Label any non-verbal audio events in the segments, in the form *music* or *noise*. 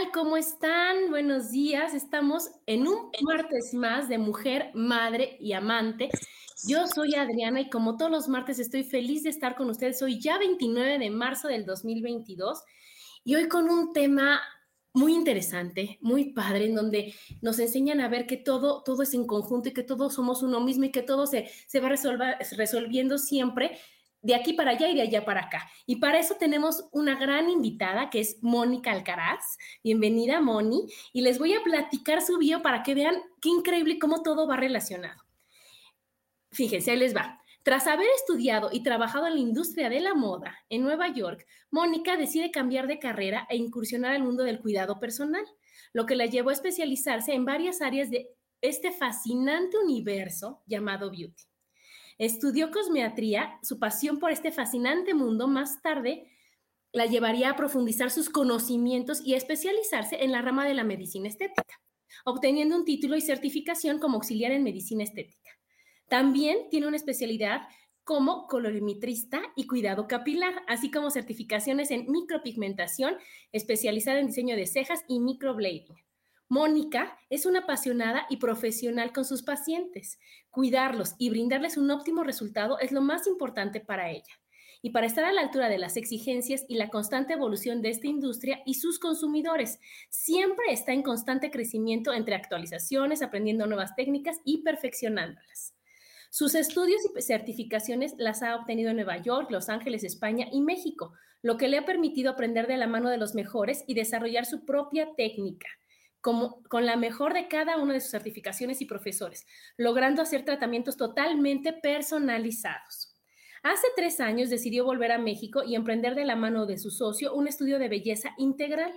Tal? ¿Cómo están? Buenos días. Estamos en un martes más de mujer, madre y amante. Yo soy Adriana y como todos los martes estoy feliz de estar con ustedes. Hoy ya 29 de marzo del 2022 y hoy con un tema muy interesante, muy padre, en donde nos enseñan a ver que todo, todo es en conjunto y que todos somos uno mismo y que todo se, se va resolviendo siempre de aquí para allá y de allá para acá. Y para eso tenemos una gran invitada que es Mónica Alcaraz. Bienvenida, Moni. Y les voy a platicar su bio para que vean qué increíble cómo todo va relacionado. Fíjense, ahí les va. Tras haber estudiado y trabajado en la industria de la moda en Nueva York, Mónica decide cambiar de carrera e incursionar al mundo del cuidado personal, lo que la llevó a especializarse en varias áreas de este fascinante universo llamado beauty. Estudió cosmetría, su pasión por este fascinante mundo más tarde la llevaría a profundizar sus conocimientos y especializarse en la rama de la medicina estética, obteniendo un título y certificación como auxiliar en medicina estética. También tiene una especialidad como colorimetrista y cuidado capilar, así como certificaciones en micropigmentación, especializada en diseño de cejas y microblading. Mónica es una apasionada y profesional con sus pacientes. Cuidarlos y brindarles un óptimo resultado es lo más importante para ella. Y para estar a la altura de las exigencias y la constante evolución de esta industria y sus consumidores, siempre está en constante crecimiento entre actualizaciones, aprendiendo nuevas técnicas y perfeccionándolas. Sus estudios y certificaciones las ha obtenido en Nueva York, Los Ángeles, España y México, lo que le ha permitido aprender de la mano de los mejores y desarrollar su propia técnica con la mejor de cada una de sus certificaciones y profesores, logrando hacer tratamientos totalmente personalizados. Hace tres años decidió volver a México y emprender de la mano de su socio un estudio de belleza integral,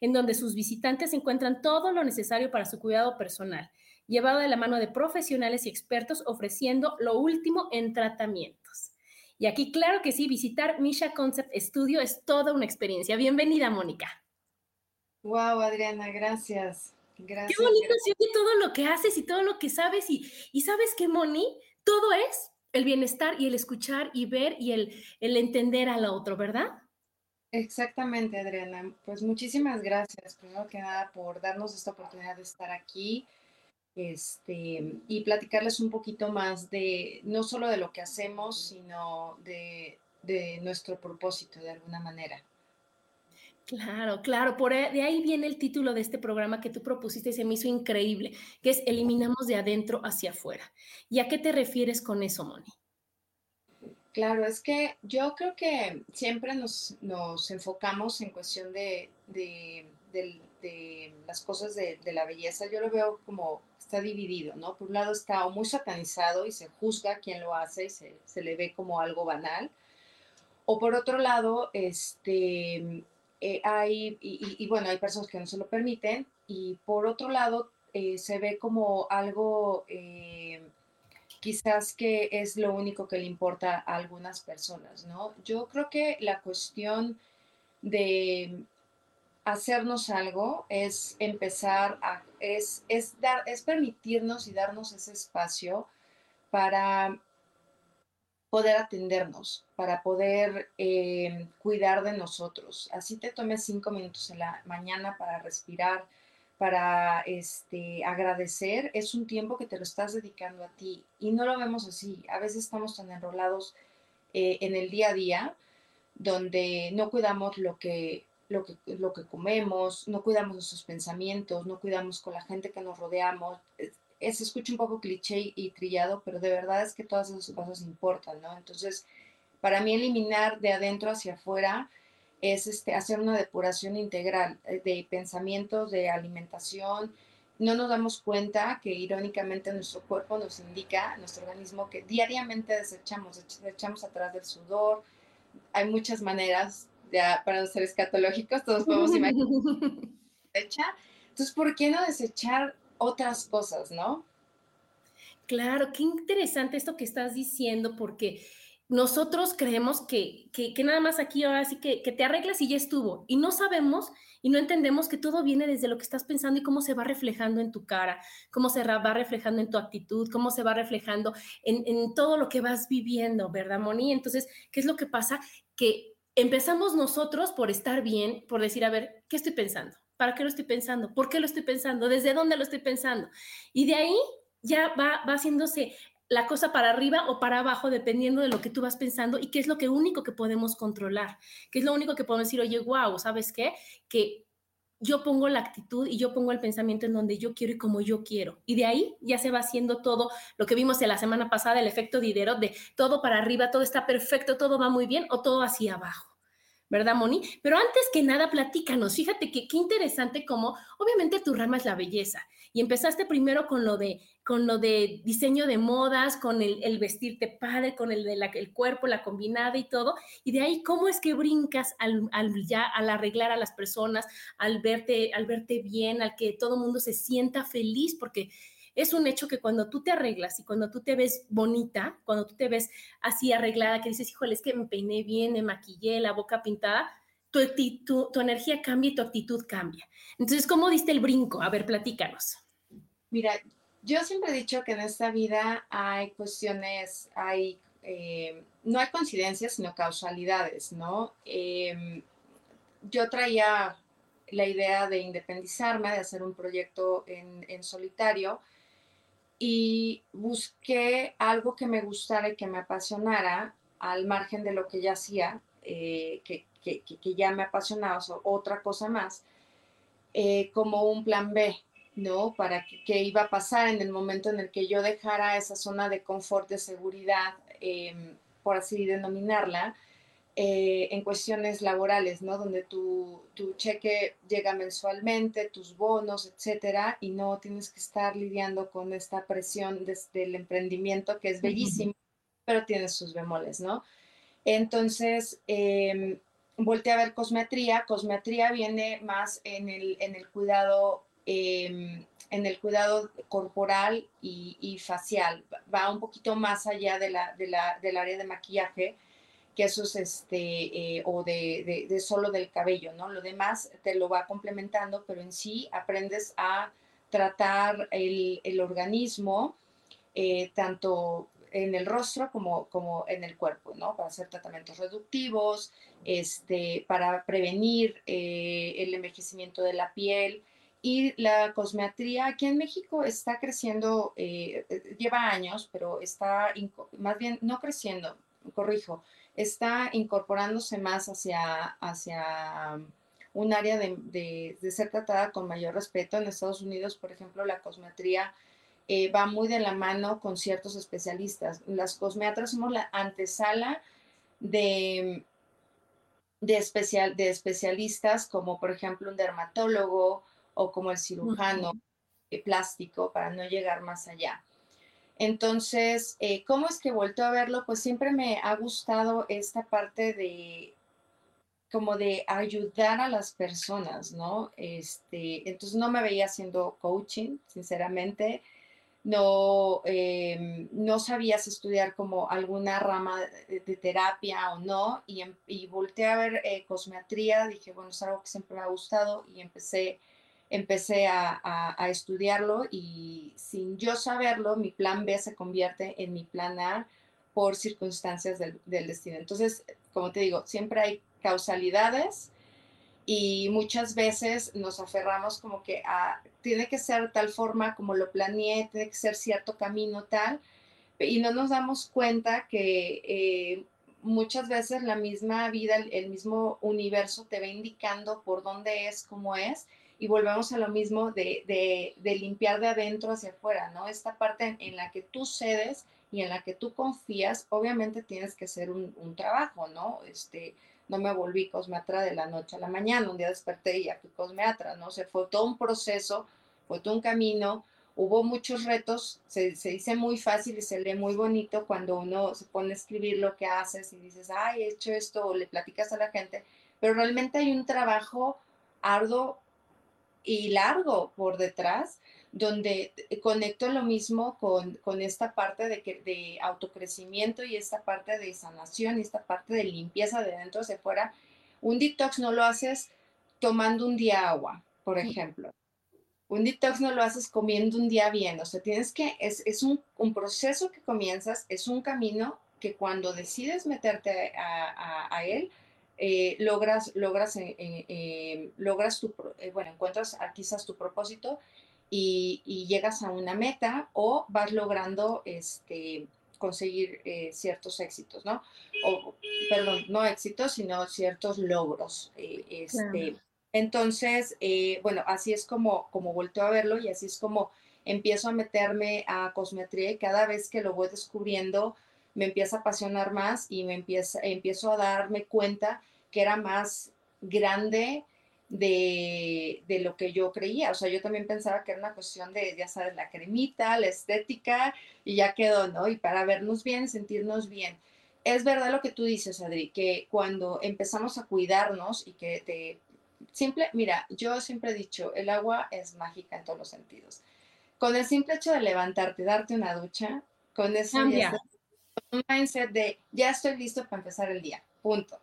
en donde sus visitantes encuentran todo lo necesario para su cuidado personal, llevado de la mano de profesionales y expertos ofreciendo lo último en tratamientos. Y aquí, claro que sí, visitar Misha Concept Studio es toda una experiencia. Bienvenida, Mónica. Wow, Adriana, gracias. Gracias. Qué bonito de todo lo que haces y todo lo que sabes. Y, y sabes que, Moni, todo es el bienestar y el escuchar y ver y el, el entender al otro, ¿verdad? Exactamente, Adriana. Pues muchísimas gracias, primero que nada, por darnos esta oportunidad de estar aquí este, y platicarles un poquito más de, no solo de lo que hacemos, sino de, de nuestro propósito de alguna manera. Claro, claro, por de ahí viene el título de este programa que tú propusiste y se me hizo increíble, que es Eliminamos de adentro hacia afuera. ¿Y a qué te refieres con eso, Moni? Claro, es que yo creo que siempre nos, enfocamos en cuestión de, las cosas de, la belleza. Yo lo veo como está dividido, ¿no? Por un lado está muy satanizado y se juzga quien lo hace y se, se le ve como algo banal. O por otro lado, este eh, hay, y, bueno, hay personas que no se lo permiten, y por otro lado, eh, se ve como algo eh, quizás que es lo único que le importa a algunas personas, ¿no? Yo creo que la cuestión de hacernos algo es empezar a, es, es, dar, es permitirnos y darnos ese espacio para poder atendernos, para poder eh, cuidar de nosotros. Así te tomes cinco minutos en la mañana para respirar, para este, agradecer, es un tiempo que te lo estás dedicando a ti. Y no lo vemos así. A veces estamos tan enrolados eh, en el día a día, donde no cuidamos lo que, lo, que, lo que comemos, no cuidamos nuestros pensamientos, no cuidamos con la gente que nos rodeamos. Es, se escucha un poco cliché y trillado, pero de verdad es que todas esas cosas importan, ¿no? Entonces, para mí eliminar de adentro hacia afuera es este, hacer una depuración integral eh, de pensamientos, de alimentación. No nos damos cuenta que irónicamente nuestro cuerpo nos indica, nuestro organismo, que diariamente desechamos, desechamos a través del sudor. Hay muchas maneras, ya para no ser escatológicos, todos podemos imaginar. *laughs* Entonces, ¿por qué no desechar otras cosas, no? Claro, qué interesante esto que estás diciendo, porque nosotros creemos que, que, nada más aquí ahora sí que, que, te arreglas y ya estuvo. Y no sabemos y no entendemos que todo viene desde lo que estás pensando y cómo se va reflejando en tu cara, cómo se va reflejando en tu actitud, cómo se va reflejando en, en todo lo que vas viviendo, ¿verdad, Moni? Entonces, ¿qué es lo que pasa? Que empezamos nosotros por estar bien, por decir, a ver, ¿qué estoy pensando? ¿Para qué lo estoy pensando? ¿Por qué lo estoy pensando? ¿Desde dónde lo estoy pensando? Y de ahí ya va, va haciéndose la cosa para arriba o para abajo, dependiendo de lo que tú vas pensando y qué es lo que único que podemos controlar, qué es lo único que podemos decir, oye, wow, ¿sabes qué? Que yo pongo la actitud y yo pongo el pensamiento en donde yo quiero y como yo quiero. Y de ahí ya se va haciendo todo lo que vimos en la semana pasada, el efecto Diderot, de todo para arriba, todo está perfecto, todo va muy bien o todo hacia abajo. ¿Verdad, Moni? Pero antes que nada, platícanos. Fíjate que qué interesante como, obviamente tu rama es la belleza y empezaste primero con lo de, con lo de diseño de modas, con el, vestirte padre, con el de el cuerpo, la combinada y todo. Y de ahí, ¿cómo es que brincas al, al, ya, al arreglar a las personas, al verte, al verte bien, al que todo el mundo se sienta feliz? Porque es un hecho que cuando tú te arreglas y cuando tú te ves bonita, cuando tú te ves así arreglada, que dices, híjole, es que me peiné bien, me maquillé, la boca pintada, tu, tu, tu energía cambia y tu actitud cambia. Entonces, ¿cómo diste el brinco? A ver, platícanos. Mira, yo siempre he dicho que en esta vida hay cuestiones, hay, eh, no hay coincidencias, sino causalidades, ¿no? Em, yo traía la idea de independizarme, de hacer un proyecto en, en solitario, y busqué algo que me gustara y que me apasionara al margen de lo que ya hacía, eh, que, que, que, ya me apasionaba, o otra cosa más, eh, como un plan B, ¿no? Para qué iba a pasar en el momento en el que yo dejara esa zona de confort, de seguridad, em, por así denominarla, eh, en cuestiones laborales, ¿no? Donde tu, tu, cheque llega mensualmente, tus bonos, etcétera, y no tienes que estar lidiando con esta presión desde el emprendimiento, que es bellísimo, pero tiene sus bemoles, ¿no? Entonces, eh, volteé a ver cosmetría. Cosmetría viene más en el, en el cuidado. Em, en el cuidado corporal y, y, facial, va un poquito más allá de la, de la, del área de maquillaje, que eso es este, eh, o de, de, solo del cabello, ¿no? Lo demás te lo va complementando, pero en sí aprendes a tratar el, el organismo, eh, tanto en el rostro como, como en el cuerpo, ¿no? Para hacer tratamientos reductivos, este, para prevenir eh, el envejecimiento de la piel. Y la cosmetría aquí en México está creciendo, lleva años, pero está más bien no creciendo, corrijo, está incorporándose más hacia, hacia un área de, ser tratada con mayor respeto. En Estados Unidos, por ejemplo, la cosmetría eh, va muy de la mano con ciertos especialistas. Las cosmetras somos la antesala de, de, especial, de especialistas como, por ejemplo, un dermatólogo o como el cirujano plástico para no llegar más allá. Entonces, eh, ¿cómo es que vuelto a verlo? Pues siempre me ha gustado esta parte de como de ayudar a las personas, ¿no? Este, entonces no me veía haciendo coaching, sinceramente. No, em, no sabías estudiar como alguna rama de, terapia o no, y, em, y volteé a ver eh, cosmetría, dije, bueno, es algo que siempre me ha gustado y empecé empecé a, estudiarlo y sin yo saberlo, mi plan B se convierte en mi plan A por circunstancias del, destino. Entonces, como te digo, siempre hay causalidades y muchas veces nos aferramos como que a, tiene que ser tal forma como lo planeé, tiene que ser cierto camino tal, y no nos damos cuenta que eh, muchas veces la misma vida, el, mismo universo te va indicando por dónde es, cómo es, y volvemos a lo mismo de, limpiar de adentro hacia afuera, ¿no? Esta parte en, la que tú cedes y en la que tú confías, obviamente tienes que hacer un, un trabajo, ¿no? Este, no me volví cosmeatra de la noche a la mañana, un día desperté y ya fui cosmeatra, ¿no? se fue todo un proceso, fue todo un camino, hubo muchos retos, se, dice muy fácil y se lee muy bonito cuando uno se pone a escribir lo que haces y dices, ay, he hecho esto, o le platicas a la gente, pero realmente hay un trabajo arduo y largo por detrás donde conecto lo mismo con, esta parte de, que, de autocrecimiento y esta parte de sanación y esta parte de limpieza de dentro hacia afuera. Un detox no lo haces tomando un día agua, por ejemplo. Un detox no lo haces comiendo un día bien. O sea, tienes que, es, un, proceso que comienzas, es un camino que cuando decides meterte a, él, eh, logras, logras, eh, eh, logras tu, bueno, encuentras quizás tu propósito y, llegas a una meta o vas logrando este, conseguir ciertos éxitos, ¿no? O, perdón, no éxitos, sino ciertos logros. Este, Entonces, bueno, así es como, como volteo a verlo y así es como empiezo a meterme a cosmetría y cada vez que lo voy descubriendo me empieza a apasionar más y me empieza, empiezo a darme cuenta que era más grande de, lo que yo creía. O sea, yo también pensaba que era una cuestión de, ya sabes, la cremita, la estética, y ya quedó, ¿no? Y para vernos bien, sentirnos bien. Es verdad lo que tú dices, Adri, que cuando empezamos a cuidarnos y que te... Simple, mira, yo siempre he dicho, el agua es mágica en todos los sentidos. Con el simple hecho de levantarte, darte una ducha, con eso un mindset de ya estoy listo para empezar el día, punto.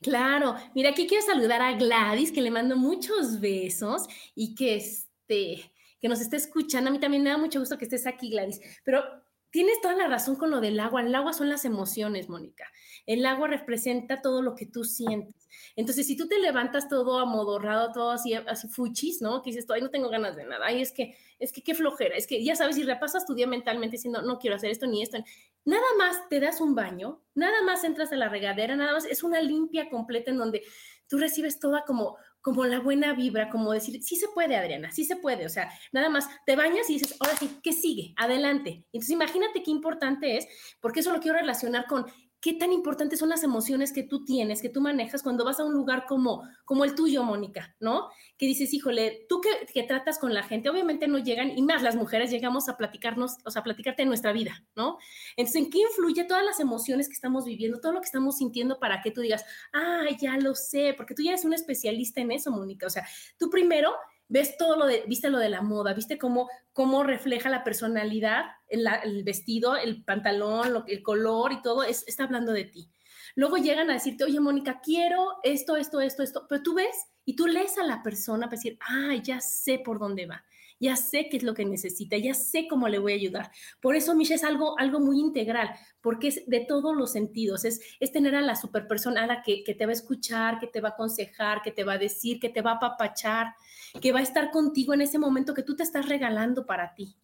Claro, mira, aquí quiero saludar a Gladys, que le mando muchos besos y que, este, que nos esté escuchando. A mí también me da mucho gusto que estés aquí, Gladys. Pero tienes toda la razón con lo del agua. El agua son las emociones, Mónica. El agua representa todo lo que tú sientes. Entonces, si tú te levantas todo amodorrado, todo así, así fuchis, ¿no? Que dices, ay, no tengo ganas de nada. Ay, es que, es que qué flojera. Es que ya sabes, si repasas tu día mentalmente diciendo, no quiero hacer esto ni esto, nada más te das un baño, nada más entras a la regadera, nada más es una limpia completa en donde tú recibes toda como, como la buena vibra, como decir, sí se puede, Adriana, sí se puede. O sea, nada más te bañas y dices, ahora sí, ¿qué sigue? Adelante. Entonces, imagínate qué importante es, porque eso lo quiero relacionar con qué tan importantes son las emociones que tú tienes, que tú manejas cuando vas a un lugar como, como el tuyo, Mónica, ¿no? Que dices, híjole, tú que, que, tratas con la gente, obviamente no llegan, y más las mujeres llegamos a platicarnos, o sea, a platicarte de nuestra vida, ¿no? Entonces, ¿en qué influye todas las emociones que estamos viviendo, todo lo que estamos sintiendo para que tú digas, ah, ya lo sé, porque tú ya eres un especialista en eso, Mónica, o sea, tú primero ves todo lo de, viste lo de la moda, viste cómo, cómo refleja la personalidad, el, vestido, el pantalón, lo, el color y todo, es, está hablando de ti. Luego llegan a decirte, oye, Mónica, quiero esto, esto, esto, esto, pero tú ves y tú lees a la persona para decir, ah, ya sé por dónde va ya sé qué es lo que necesita, ya sé cómo le voy a ayudar. Por eso, Misha, es algo, algo muy integral, porque es de todos los sentidos, es, es tener a la superpersona a la que, que te va a escuchar, que te va a aconsejar, que te va a decir, que te va a apapachar, que va a estar contigo en ese momento que tú te estás regalando para ti.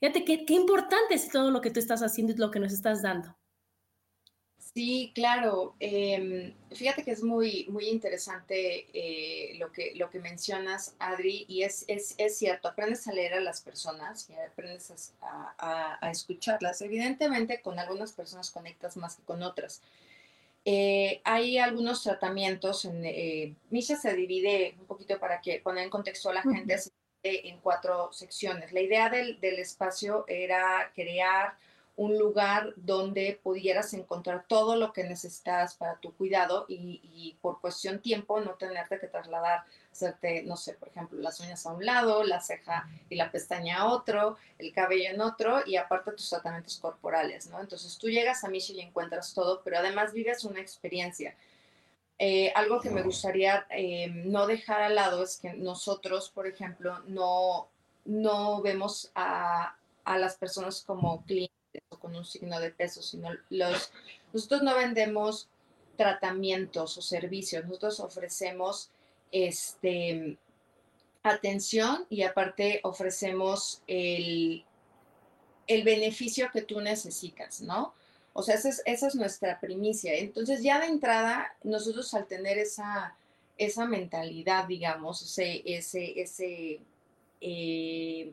Fíjate qué, qué importante es todo lo que tú estás haciendo y lo que nos estás dando. Sí, claro. Em, fíjate que es muy, muy interesante eh, lo, que, lo que mencionas, Adri, y es, es, es, cierto, aprendes a leer a las personas y aprendes a, a, escucharlas. Evidentemente, con algunas personas conectas más que con otras. Eh, hay algunos tratamientos, en, eh, Misha se divide un poquito para que poner en contexto a la gente, en cuatro secciones. La idea del, del espacio era crear un lugar donde pudieras encontrar todo lo que necesitas para tu cuidado y, por cuestión tiempo no tenerte que trasladar, hacerte, no sé, por ejemplo, las uñas a un lado, la ceja y la pestaña a otro, el cabello en otro y aparte tus tratamientos corporales, ¿no? Entonces tú llegas a Michi y encuentras todo, pero además vives una experiencia. Eh, algo que me gustaría eh, no dejar al lado es que nosotros, por ejemplo, no, no vemos a, a las personas como clientes con un signo de peso, sino los, nosotros no vendemos tratamientos o servicios. Nosotros ofrecemos este, atención y aparte ofrecemos el, el beneficio que tú necesitas, ¿no? O sea, esa es, esa es, nuestra primicia. Entonces, ya de entrada, nosotros al tener esa, esa mentalidad, digamos, ese, ese, ese eh,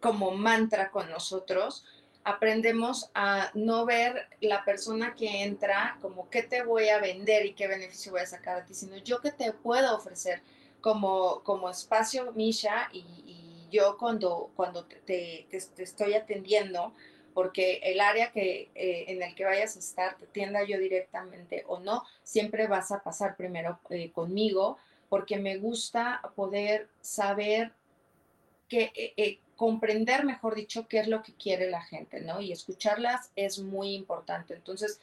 como mantra con nosotros, aprendemos a no ver la persona que entra como qué te voy a vender y qué beneficio voy a sacar a ti, sino yo qué te puedo ofrecer como, como espacio, Misha, y, yo cuando, cuando te, te, estoy atendiendo, porque el área que, eh, en el que vayas a estar, te atienda yo directamente o no, siempre vas a pasar primero eh, conmigo, porque me gusta poder saber que, eh, comprender, mejor dicho, qué es lo que quiere la gente, ¿no? Y escucharlas es muy importante. Entonces,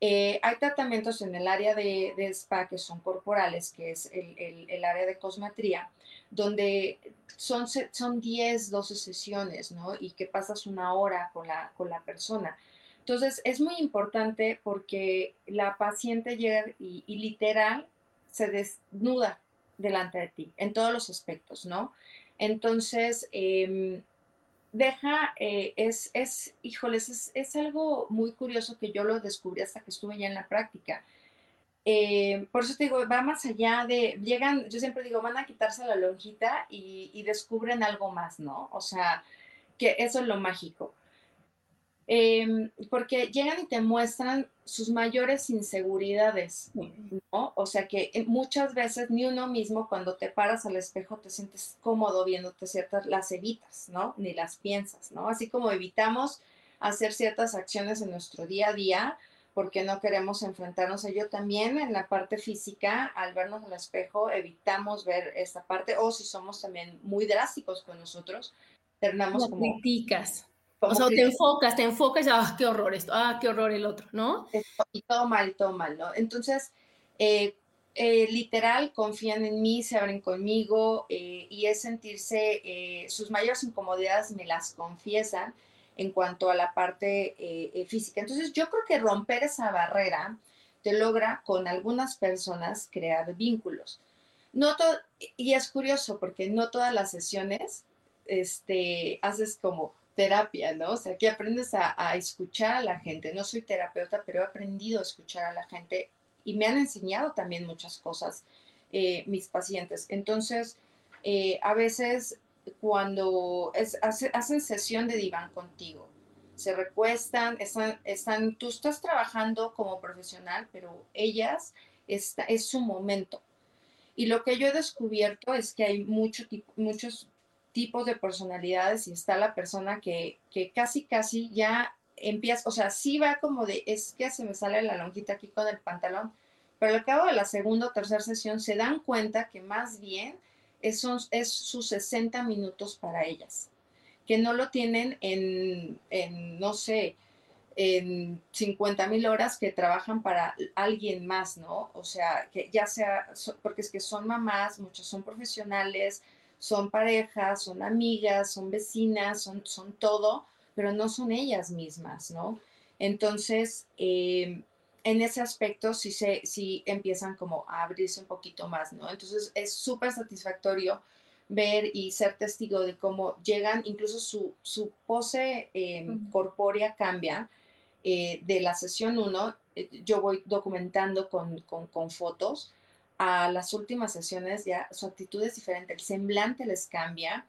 eh, hay tratamientos en el área de, spa que son corporales, que es el, área de cosmetría, donde son, son 10, 12 sesiones, ¿no? Y que pasas una hora con la, con la persona. Entonces, es muy importante porque la paciente llega y literal se desnuda delante de ti en todos los aspectos, ¿no? Entonces, em, deja, eh, es, es, híjoles, es, algo muy curioso que yo lo descubrí hasta que estuve ya en la práctica. Eh, por eso te digo, va más allá de, llegan, yo siempre digo, van a quitarse la lonjita y, y descubren algo más, ¿no? O sea, que eso es lo mágico. Em, porque llegan y te muestran sus mayores inseguridades, ¿no? O sea que eh, muchas veces ni uno mismo cuando te paras al espejo te sientes cómodo viéndote ciertas, las evitas, ¿no? Ni las piensas, ¿no? Así como evitamos hacer ciertas acciones en nuestro día a día porque no queremos enfrentarnos a ello también en la parte física, al vernos al espejo, evitamos ver esta parte, o si somos también muy drásticos con nosotros, terminamos como... Criticas o sea, te enfocas, te enfocas y, ah, qué horror esto, ah, qué horror el otro, ¿no? Y todo mal, todo mal, ¿no? Entonces, eh, eh, literal, confían en mí, se abren conmigo eh, y es sentirse, sus mayores incomodidades me las confiesan en cuanto a la parte física. Entonces, yo creo que romper esa barrera te logra con algunas personas crear vínculos. No y es curioso porque no todas las sesiones este, haces como terapia, ¿no? O sea, que aprendes a, escuchar a la gente. No soy terapeuta, pero he aprendido a escuchar a la gente y me han enseñado también muchas cosas eh, mis pacientes. Entonces, eh, a veces cuando es, hacen sesión de diván contigo, se recuestan, están, están, tú estás trabajando como profesional, pero ellas, es su momento. Y lo que yo he descubierto es que hay mucho, muchos tipos de personalidades y está la persona que, que casi, casi ya empieza, o sea, sí va como de, es que se me sale la lonjita aquí con el pantalón, pero al cabo de la segunda o tercera sesión se dan cuenta que más bien es, es sus 60 minutos para ellas, que no lo tienen en, en no sé, en 50 mil horas que trabajan para alguien más, ¿no? O sea, que ya sea, porque es que son mamás, muchas son profesionales, son parejas, son amigas, son vecinas, son, son todo, pero no son ellas mismas, ¿no? Entonces, em, en ese aspecto sí, se, sí empiezan como a abrirse un poquito más, ¿no? Entonces es súper satisfactorio ver y ser testigo de cómo llegan, incluso su, su pose em, corpórea cambia eh, de la sesión 1, eh, yo voy documentando con, con, con fotos a las últimas sesiones ya su actitud es diferente, el semblante les cambia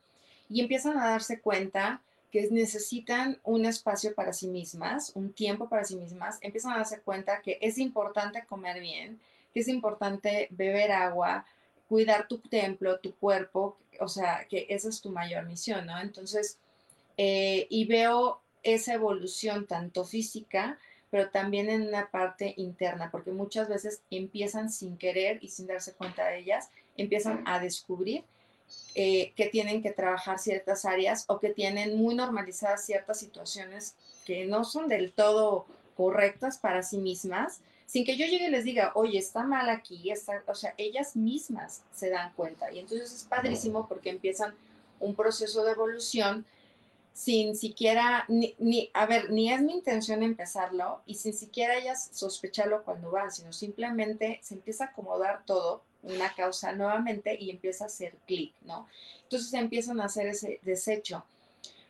y empiezan a darse cuenta que necesitan un espacio para sí mismas, un tiempo para sí mismas, empiezan a darse cuenta que es importante comer bien, que es importante beber agua, cuidar tu templo, tu cuerpo, o sea, que esa es tu mayor misión, ¿no? Entonces, eh, y veo esa evolución tanto física, pero también en una parte interna, porque muchas veces empiezan sin querer y sin darse cuenta de ellas, empiezan a descubrir eh, que tienen que trabajar ciertas áreas o que tienen muy normalizadas ciertas situaciones que no son del todo correctas para sí mismas, sin que yo llegue y les diga, oye, está mal aquí, está, o sea, ellas mismas se dan cuenta. Y entonces es padrísimo porque empiezan un proceso de evolución sin siquiera, ni, a ver, ni es mi intención empezarlo y sin siquiera ellas sospecharlo cuando van, sino simplemente se empieza a acomodar todo, una causa nuevamente y empieza a hacer clic, ¿no? Entonces empiezan a hacer ese desecho.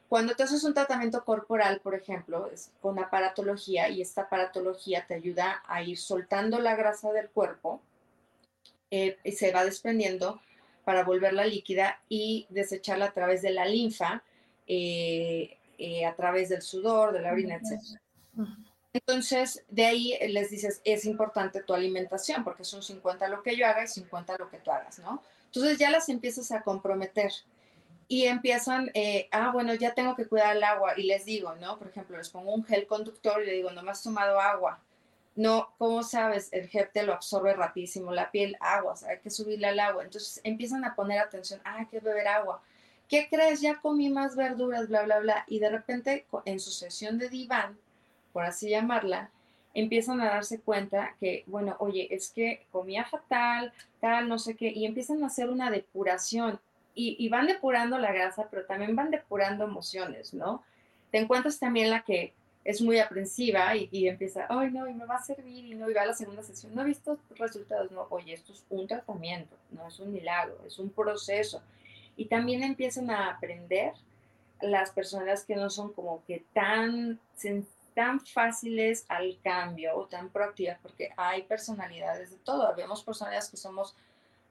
Cuando te haces un tratamiento corporal, por ejemplo, es con aparatología y esta aparatología te ayuda a ir soltando la grasa del cuerpo eh, y se va desprendiendo para volverla líquida y desecharla a través de la linfa eh, eh, a través del sudor, de la orina, etc. Entonces, de ahí les dices, es importante tu alimentación, porque son 50 lo que yo haga y 50 lo que tú hagas, ¿no? Entonces ya las empiezas a comprometer y empiezan, eh, ah, bueno, ya tengo que cuidar el agua y les digo, ¿no? Por ejemplo, les pongo un gel conductor y le digo, no me has tomado agua. No, ¿cómo sabes? El gel te lo absorbe rapidísimo, la piel, agua, hay que subirle al agua. Entonces empiezan a poner atención, ah, hay que beber agua. ¿Qué crees? Ya comí más verduras, bla, bla, bla. Y de repente, en su sesión de diván, por así llamarla, empiezan a darse cuenta que, bueno, oye, es que comía fatal, tal, no sé qué, y empiezan a hacer una depuración. Y, van depurando la grasa, pero también van depurando emociones, ¿no? Te encuentras también la que es muy aprensiva y, empieza, ay, no, y me va a servir, y no, y va a la segunda sesión, no he visto resultados, no, oye, esto es un tratamiento, no es un milagro, es un proceso y también empiezan a aprender las personas que no son como que tan, tan fáciles al cambio o tan proactivas, porque hay personalidades de todo. Vemos personas que somos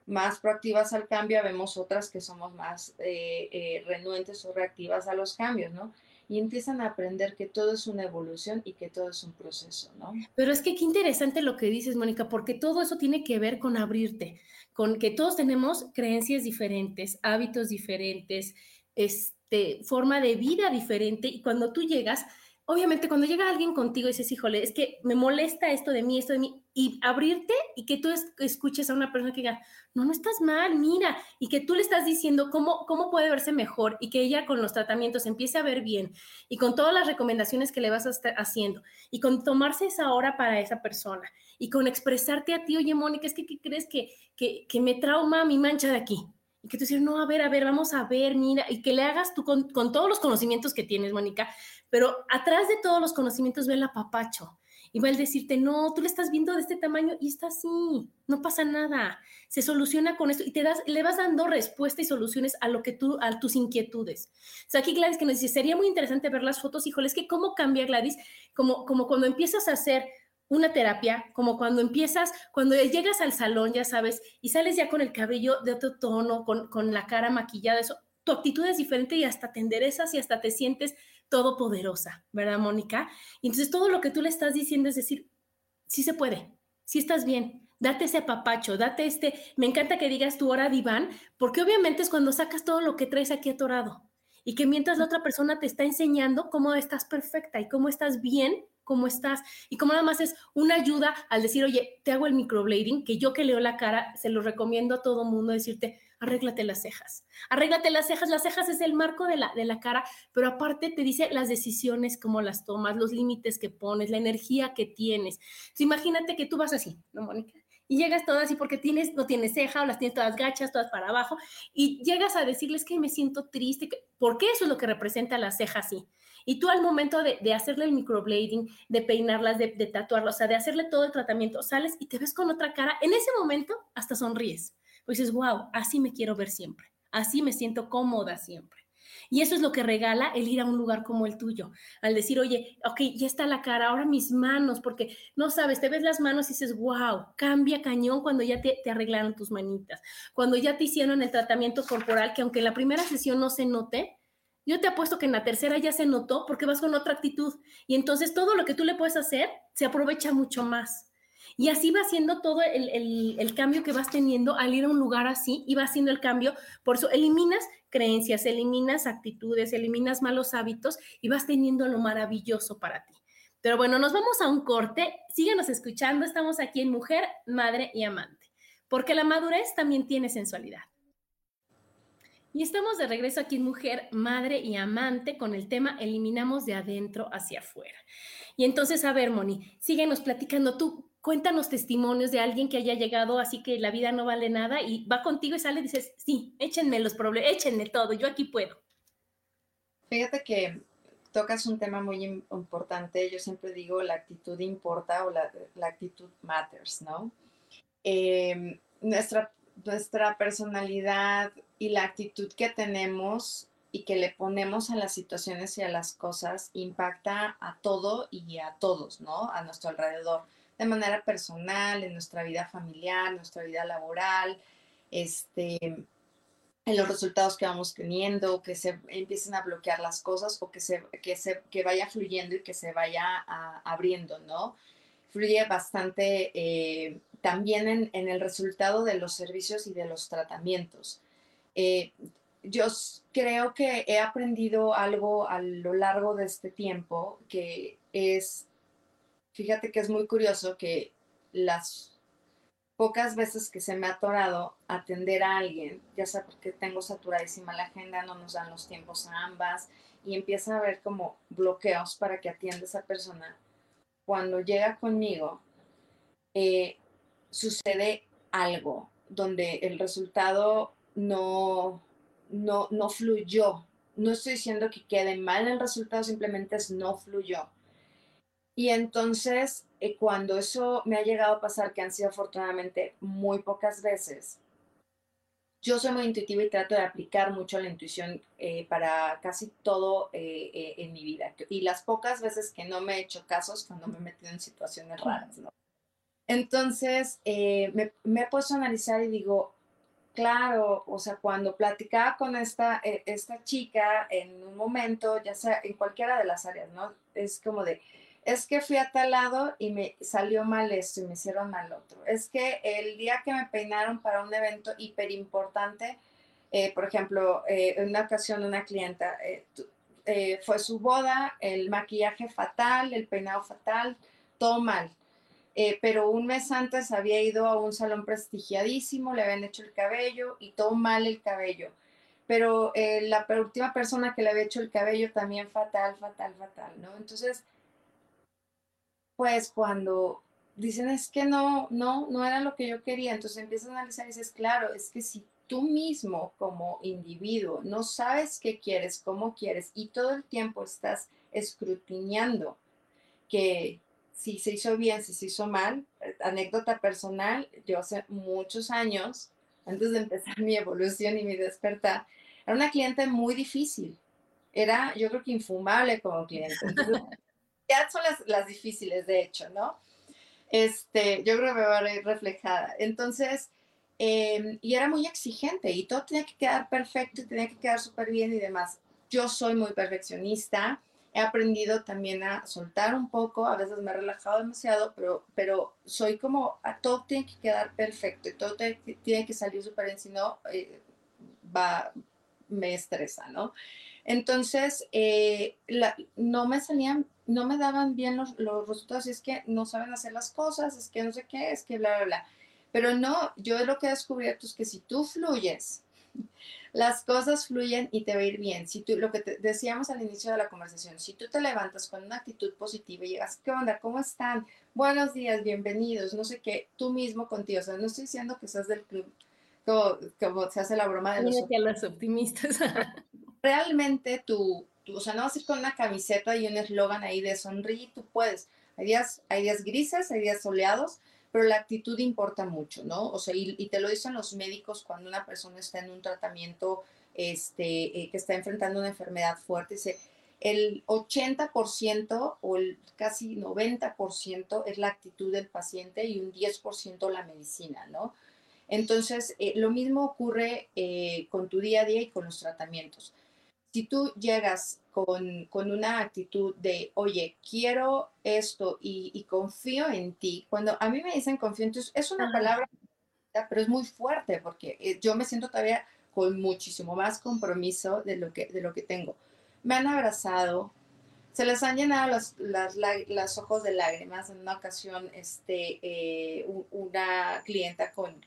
más proactivas al cambio, vemos otras que somos más eh, eh, renuentes o reactivas a los cambios, ¿no? y empiezan a aprender que todo es una evolución y que todo es un proceso, ¿no? Pero es que qué interesante lo que dices, Mónica, porque todo eso tiene que ver con abrirte, con que todos tenemos creencias diferentes, hábitos diferentes, este, forma de vida diferente, y cuando tú llegas, obviamente cuando llega alguien contigo y dices, híjole, es que me molesta esto de mí, esto de mí, y abrirte y que tú escuches a una persona que diga, no, no estás mal, mira, y que tú le estás diciendo cómo, cómo puede verse mejor y que ella con los tratamientos empiece a ver bien y con todas las recomendaciones que le vas haciendo y con tomarse esa hora para esa persona y con expresarte a ti, oye, Mónica, es que ¿qué crees que, que, que me trauma mi mancha de aquí? Y que tú dices, no, a ver, a ver, vamos a ver, mira, y que le hagas tú con todos los conocimientos que tienes, Mónica, pero atrás de todos los conocimientos ve el apapacho y va a decirte, no, tú le estás viendo de este tamaño y está así, no pasa nada, se soluciona con esto y te das, le vas dando respuesta y soluciones a lo que tú, a tus inquietudes. O sea, aquí Gladys que nos dice, sería muy interesante ver las fotos, híjole, es que cómo cambia Gladys, como, como cuando empiezas a hacer una terapia, como cuando empiezas, cuando llegas al salón, ya sabes, y sales ya con el cabello de otro tono, con, con la cara maquillada, eso, tu actitud es diferente y hasta te enderezas y hasta te sientes todopoderosa, ¿verdad, Mónica? Y entonces todo lo que tú le estás diciendo es decir, sí se puede, sí estás bien, date ese papacho, date este, me encanta que digas tu hora diván, porque obviamente es cuando sacas todo lo que traes aquí atorado y que mientras la otra persona te está enseñando cómo estás perfecta y cómo estás bien, cómo estás y cómo nada más es una ayuda al decir, oye, te hago el microblading, que yo que leo la cara, se lo recomiendo a todo mundo decirte, arréglate las cejas. Arréglate las cejas. Las cejas es el marco de la, de la cara, pero aparte te dice las decisiones, cómo las tomas, los límites que pones, la energía que tienes. imagínate que tú vas así, ¿no, Mónica? Y llegas todas así porque tienes, no tienes ceja o las tienes todas gachas, todas para abajo, y llegas a decirles que me siento triste, porque eso es lo que representa la ceja así. Y tú al momento de, de hacerle el microblading, de peinarlas, de, de tatuarlas, o sea, de hacerle todo el tratamiento, sales y te ves con otra cara, en ese momento hasta sonríes pues dices, wow, así me quiero ver siempre, así me siento cómoda siempre. Y eso es lo que regala el ir a un lugar como el tuyo, al decir, oye, ok, ya está la cara, ahora mis manos, porque no sabes, te ves las manos y dices, wow, cambia cañón cuando ya te, te arreglaron tus manitas, cuando ya te hicieron el tratamiento corporal, que aunque en la primera sesión no se note, yo te apuesto que en la tercera ya se notó porque vas con otra actitud y entonces todo lo que tú le puedes hacer se aprovecha mucho más. Y así va haciendo todo el, cambio que vas teniendo al ir a un lugar así y va haciendo el cambio. Por eso eliminas creencias, eliminas actitudes, eliminas malos hábitos y vas teniendo lo maravilloso para ti. Pero bueno, nos vamos a un corte. Síguenos escuchando. Estamos aquí en Mujer, Madre y Amante. Porque la madurez también tiene sensualidad. Y estamos de regreso aquí en Mujer, Madre y Amante con el tema Eliminamos de adentro hacia afuera. Y entonces, a ver, Moni, síguenos platicando tú, cuéntanos testimonios de alguien que haya llegado así que la vida no vale nada y va contigo y sale y dices, sí, échenme los problemas, échenme todo, yo aquí puedo. Fíjate que tocas un tema muy importante. Yo siempre digo, la actitud importa o la, actitud matters, ¿no? Em, nuestra, nuestra personalidad y la actitud que tenemos y que le ponemos a las situaciones y a las cosas impacta a todo y a todos, ¿no? A nuestro alrededor, de manera personal, en nuestra vida familiar, nuestra vida laboral, este, en los resultados que vamos teniendo, que se empiecen a bloquear las cosas o que, se, que, se, que vaya fluyendo y que se vaya abriendo, ¿no? Fluye bastante eh, también en, en, el resultado de los servicios y de los tratamientos. Eh, yo creo que he aprendido algo a lo largo de este tiempo que es, fíjate que es muy curioso que las pocas veces que se me ha atorado atender a alguien, ya sea porque tengo saturadísima la agenda, no nos dan los tiempos a ambas y empieza a haber como bloqueos para que atienda a esa persona, cuando llega conmigo, eh, sucede algo donde el resultado no, no, no fluyó. No estoy diciendo que quede mal el resultado, simplemente es no fluyó. Y entonces eh, cuando eso me ha llegado a pasar, que han sido afortunadamente muy pocas veces, yo soy muy intuitiva y trato de aplicar mucho la intuición eh, para casi todo eh, en mi vida. Y las pocas veces que no me he hecho casos, cuando me he metido en situaciones raras, ¿no? Entonces, me, me, he puesto a analizar y digo, claro, o sea, cuando platicaba con esta, esta chica en un momento, ya sea en cualquiera de las áreas, ¿no? Es como de, es que fui a tal lado y me salió mal esto y me hicieron mal otro. Es que el día que me peinaron para un evento hiper importante, eh, por ejemplo, eh, en una ocasión una clienta, eh, fue su boda, el maquillaje fatal, el peinado fatal, todo mal. pero un mes antes había ido a un salón prestigiadísimo, le habían hecho el cabello y todo mal el cabello. Pero la última persona que le había hecho el cabello también fatal, fatal, fatal, ¿no? Entonces, pues cuando dicen es que no, no, no era lo que yo quería, entonces empiezas a analizar y dices, claro, es que si tú mismo como individuo no sabes qué quieres, cómo quieres y todo el tiempo estás escrutinando que si se hizo bien, si se hizo mal, anécdota personal, yo hace muchos años, antes de empezar *laughs* mi evolución y mi despertar, era una cliente muy difícil. Era, yo creo que infumable como cliente. *laughs* son las, difíciles, de hecho, ¿no? Este, yo creo que me va a ver reflejada. Entonces, em, y era muy exigente y todo tenía que quedar perfecto y tenía que quedar súper bien y demás. Yo soy muy perfeccionista, he aprendido también a soltar un poco, a veces me he relajado demasiado, pero, pero soy como, a todo tiene que quedar perfecto y todo tiene que salir súper bien, si no, eh, va, me estresa, ¿no? Entonces, eh, no me salían, no me daban bien los, resultados, es que no saben hacer las cosas, es que no sé qué, es que bla, bla, bla. Pero no, yo lo que he descubierto es que si tú fluyes, *laughs* las cosas fluyen y te va a ir bien. Si tú, lo que decíamos al inicio de la conversación, si tú te levantas con una actitud positiva y llegas, ¿qué onda? ¿Cómo están? Buenos días, bienvenidos, no sé qué, tú mismo contigo. O sea, no estoy diciendo que seas del club, como, se hace la broma de los, los optimistas. *laughs* realmente tú, o sea, no vas a ir con una camiseta y un eslogan ahí de sonríe, tú puedes. Hay días, hay días grises, hay días soleados, pero la actitud importa mucho, ¿no? O sea, y, te lo dicen los médicos cuando una persona está en un tratamiento, este, eh, que está enfrentando una enfermedad fuerte, dice, el 80% o el casi 90% es la actitud del paciente y un 10% la medicina, ¿no? Entonces, eh, lo mismo ocurre eh, con tu día a día y con los tratamientos si tú llegas con, una actitud de, oye, quiero esto y, confío en ti, cuando a mí me dicen confío en ti, es una palabra, pero es muy fuerte porque eh, yo me siento todavía con muchísimo más compromiso de lo que, de lo que tengo. Me han abrazado, se les han llenado los, ojos de lágrimas. En una ocasión, este, eh, una clienta con,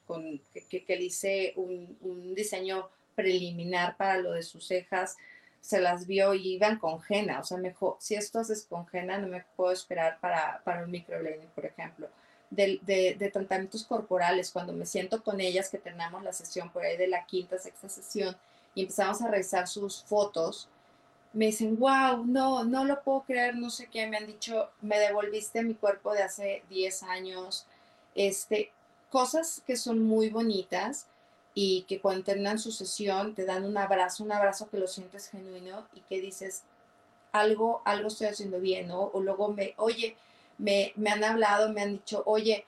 que, le hice un, un diseño preliminar para lo de sus cejas, se las vio y iban con Jena, o sea, mejor, si esto haces con Jena, no me puedo esperar para, para un microblading, por ejemplo. De, de, tratamientos corporales, cuando me siento con ellas, que tenemos la sesión por ahí de la quinta, sexta sesión, y empezamos a revisar sus fotos, me dicen, wow, no, no lo puedo creer, no sé qué, me han dicho, me devolviste mi cuerpo de hace 10 años, este, cosas que son muy bonitas y que cuando terminan su sesión te dan un abrazo, un abrazo que lo sientes genuino y que dices, algo, algo estoy haciendo bien, ¿no? O luego me, oye, me, me han hablado, me han dicho, oye,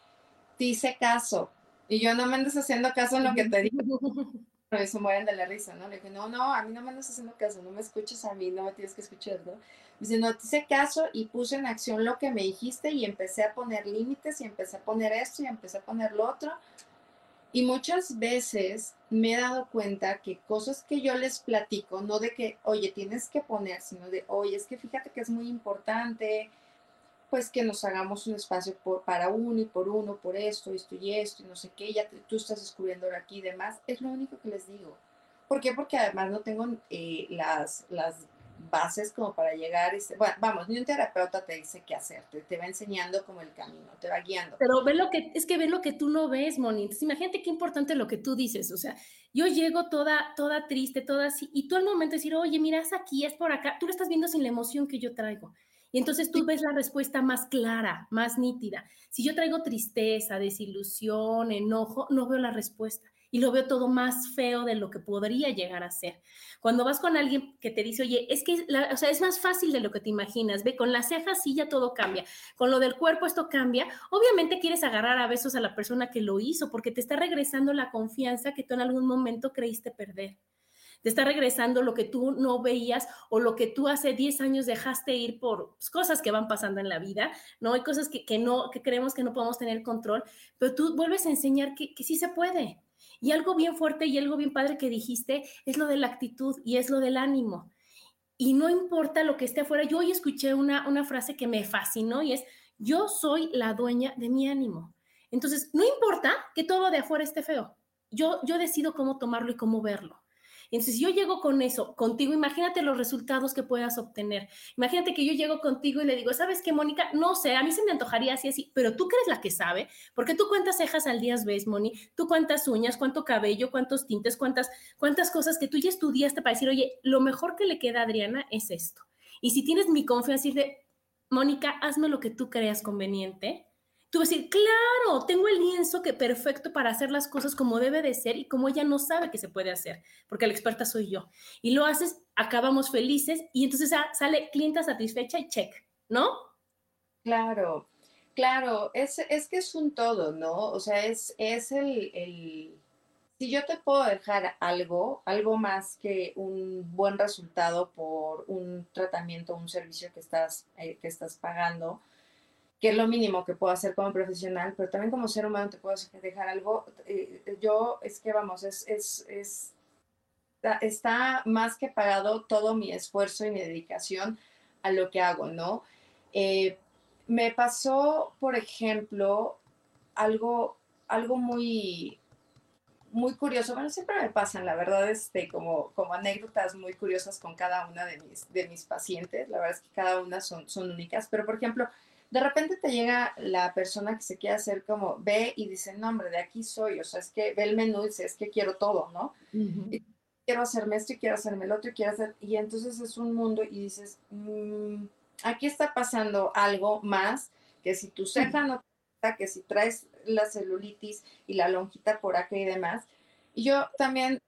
te hice caso, y yo no me andes haciendo caso en lo que te digo. *laughs* Pero se mueren de la risa, ¿no? Le dije, no, no, a mí no me andas haciendo caso, no me escuches a mí, no me tienes que escuchar, ¿no? Dice, no, te hice caso y puse en acción lo que me dijiste y empecé a poner límites y empecé a poner esto y empecé a poner lo otro. Y muchas veces me he dado cuenta que cosas que yo les platico, no de que, oye, tienes que poner, sino de, oye, es que fíjate que es muy importante, pues que nos hagamos un espacio para uno y por uno, por esto, esto y esto, y no sé qué, ya tú estás descubriendo aquí y demás, es lo único que les digo. ¿Por qué? Porque además no tengo eh, las, las bases como para llegar y bueno, vamos, ni un terapeuta te dice qué hacer, te, va enseñando como el camino, te va guiando. Pero ve lo que, es que ve lo que tú no ves, Moni. Entonces, imagínate qué importante lo que tú dices, o sea, yo llego toda, toda triste, toda así, y tú al momento de decir, oye, mira, es aquí, es por acá, tú lo estás viendo sin la emoción que yo traigo. Y entonces tú ves la respuesta más clara, más nítida. Si yo traigo tristeza, desilusión, enojo, no veo la respuesta y lo veo todo más feo de lo que podría llegar a ser. Cuando vas con alguien que te dice, oye, es que o sea, es más fácil de lo que te imaginas, ve, con las cejas sí ya todo cambia, con lo del cuerpo esto cambia, obviamente quieres agarrar a besos a la persona que lo hizo porque te está regresando la confianza que tú en algún momento creíste perder te está regresando lo que tú no veías o lo que tú hace 10 años dejaste ir por pues, cosas que van pasando en la vida, ¿no? Hay cosas que, no, que creemos que no podemos tener control, pero tú vuelves a enseñar que, que sí se puede. Y algo bien fuerte y algo bien padre que dijiste es lo de la actitud y es lo del ánimo. Y no importa lo que esté afuera. Yo hoy escuché una, una frase que me fascinó y es, yo soy la dueña de mi ánimo. Entonces, no importa que todo de afuera esté feo. Yo, yo decido cómo tomarlo y cómo verlo. Entonces, yo llego con eso contigo, imagínate los resultados que puedas obtener. Imagínate que yo llego contigo y le digo, ¿sabes qué, Mónica? No sé, a mí se me antojaría así, así, pero tú crees la que sabe, porque tú cuántas cejas al día ves, Moni, tú cuántas uñas, cuánto cabello, cuántos tintes, cuántas, cuántas cosas que tú ya estudiaste para decir, oye, lo mejor que le queda a Adriana es esto. Y si tienes mi confianza, de, Mónica, hazme lo que tú creas conveniente, Tú vas a decir, claro, tengo el lienzo que perfecto para hacer las cosas como debe de ser y como ella no sabe que se puede hacer, porque la experta soy yo. Y lo haces, acabamos felices y entonces sale clienta satisfecha y check, ¿no? Claro, claro, es, es que es un todo, ¿no? O sea, es, es el, el, si yo te puedo dejar algo, algo más que un buen resultado por un tratamiento, un servicio que estás, eh, que estás pagando, que es lo mínimo que puedo hacer como profesional, pero también como ser humano te puedo dejar algo. Eh, yo es que, vamos, es, es, es, está más que pagado todo mi esfuerzo y mi dedicación a lo que hago, ¿no? Eh, me pasó, por ejemplo, algo, algo muy, muy curioso. Bueno, siempre me pasan, la verdad, este, como, como anécdotas muy curiosas con cada una de mis, de mis pacientes. La verdad es que cada una son, son únicas. Pero, por ejemplo, de repente te llega la persona que se quiere hacer como, ve y dice, no, hombre, de aquí soy, o sea, es que ve el menú y dice, es que quiero todo, ¿no? quiero hacerme esto y quiero hacerme el otro y quiero hacer, y entonces es un mundo y dices, mm, aquí está pasando algo más que si tu ceja no te que si traes la celulitis y la lonjita por acá y demás. Y yo también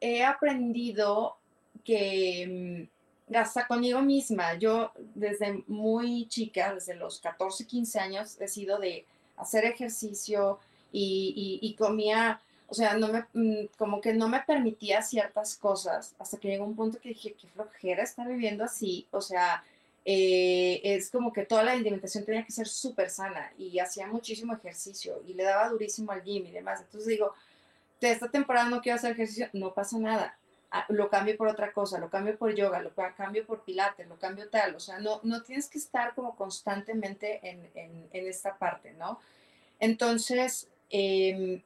he aprendido que mm, hasta conmigo misma. Yo desde muy chica, desde los 14, 15 años, he sido de hacer ejercicio y, comía, o sea, no me, mm, como que no me permitía ciertas cosas hasta que llegó un punto que dije, qué flojera estar viviendo así, o sea, eh, es como que toda la alimentación tenía que ser súper sana y hacía muchísimo ejercicio y le daba durísimo al gym y demás. Entonces digo, de esta temporada no quiero hacer ejercicio, no pasa nada lo cambio por otra cosa, lo cambio por yoga, lo cambio por pilates, lo cambio tal, o sea, no, no tienes que estar como constantemente en, en, esta parte, ¿no? Entonces, em,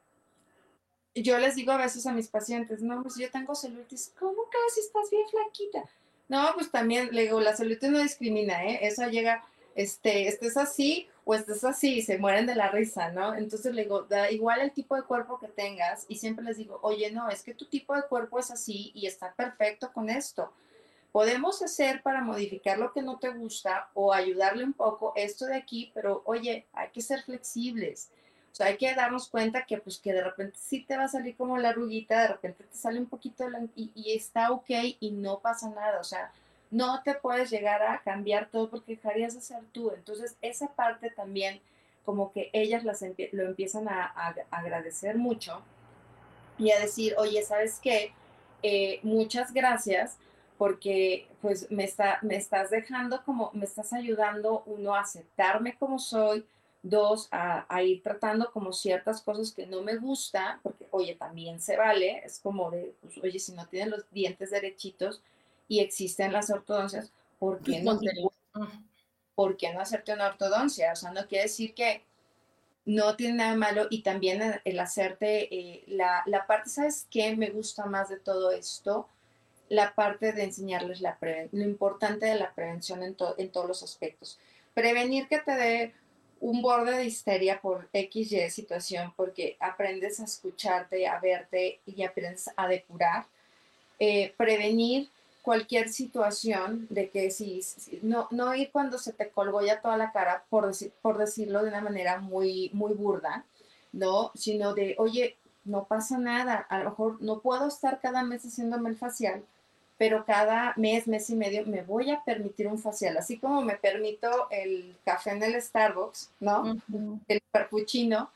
yo les digo a veces a mis pacientes, no, pues yo tengo celulitis, ¿cómo que si estás bien flaquita? No, pues también le digo, la celulitis no discrimina, ¿eh? Esa llega, este, estés así o estés así, se mueren de la risa, ¿no? Entonces le digo, da igual el tipo de cuerpo que tengas y siempre les digo, oye, no, es que tu tipo de cuerpo es así y está perfecto con esto. podemos hacer para modificar lo que no te gusta o ayudarle un poco esto de aquí, pero oye, hay que ser flexibles. O sea, hay que darnos cuenta que pues que de repente sí te va a salir como la ruguita, de repente te sale un poquito y, y, está ok y no pasa nada. O sea, no te puedes llegar a cambiar todo porque dejarías de ser tú. Entonces, esa parte también como que ellas las lo empiezan a, agradecer mucho y a decir, oye, ¿sabes qué? Eh, muchas gracias porque pues me, está, me estás dejando como, me estás ayudando, uno, a aceptarme como soy, dos, a, ir tratando como ciertas cosas que no me gusta, porque oye, también se vale, es como de, pues, oye, si no tienen los dientes derechitos y existen las ortodoncias, ¿por qué no? ¿por qué no hacerte una ortodoncia? O sea, no quiere decir que no tiene nada malo y también el hacerte eh, la, la, parte, ¿sabes qué? Me gusta más de todo esto, la parte de enseñarles la lo importante de la prevención en, en todos los aspectos. Prevenir que te dé un borde de histeria por XY situación, porque aprendes a escucharte, a verte y aprendes a depurar. Eh, prevenir cualquier situación de que si, no, no ir cuando se te colgó ya toda la cara, por, decir, por decirlo de una manera muy, muy burda, ¿no? Sino de, oye, no pasa nada, a lo mejor no puedo estar cada mes haciéndome el facial, pero cada mes, mes y medio me voy a permitir un facial, así como me permito el café en el Starbucks, ¿no? El perpuchino,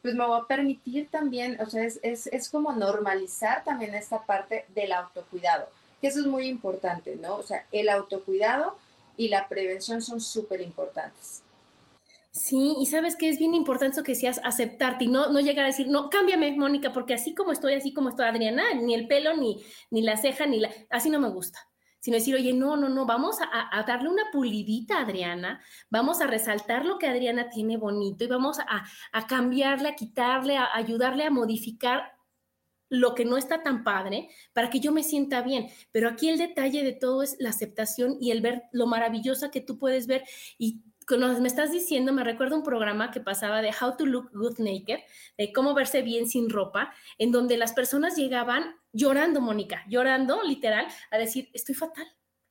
pues me voy a permitir también, o sea, es, es, es como normalizar también esta parte del autocuidado que eso es muy importante, ¿no? O sea, el autocuidado y la prevención son súper importantes. Sí, y sabes que es bien importante eso que decías, aceptarte y no, no llegar a decir, no, cámbiame, Mónica, porque así como estoy, así como estoy, Adriana, ni el pelo, ni, ni la ceja, ni la, así no me gusta. Sino decir, oye, no, no, no, vamos a, darle una pulidita a Adriana, vamos a resaltar lo que Adriana tiene bonito y vamos a, a cambiarle, a quitarle, a ayudarle a modificar lo que no está tan padre para que yo me sienta bien. Pero aquí el detalle de todo es la aceptación y el ver lo maravillosa que tú puedes ver y cuando me estás diciendo, me recuerdo un programa que pasaba de How to Look Good Naked, de cómo verse bien sin ropa, en donde las personas llegaban llorando, Mónica, llorando literal, a decir, estoy fatal,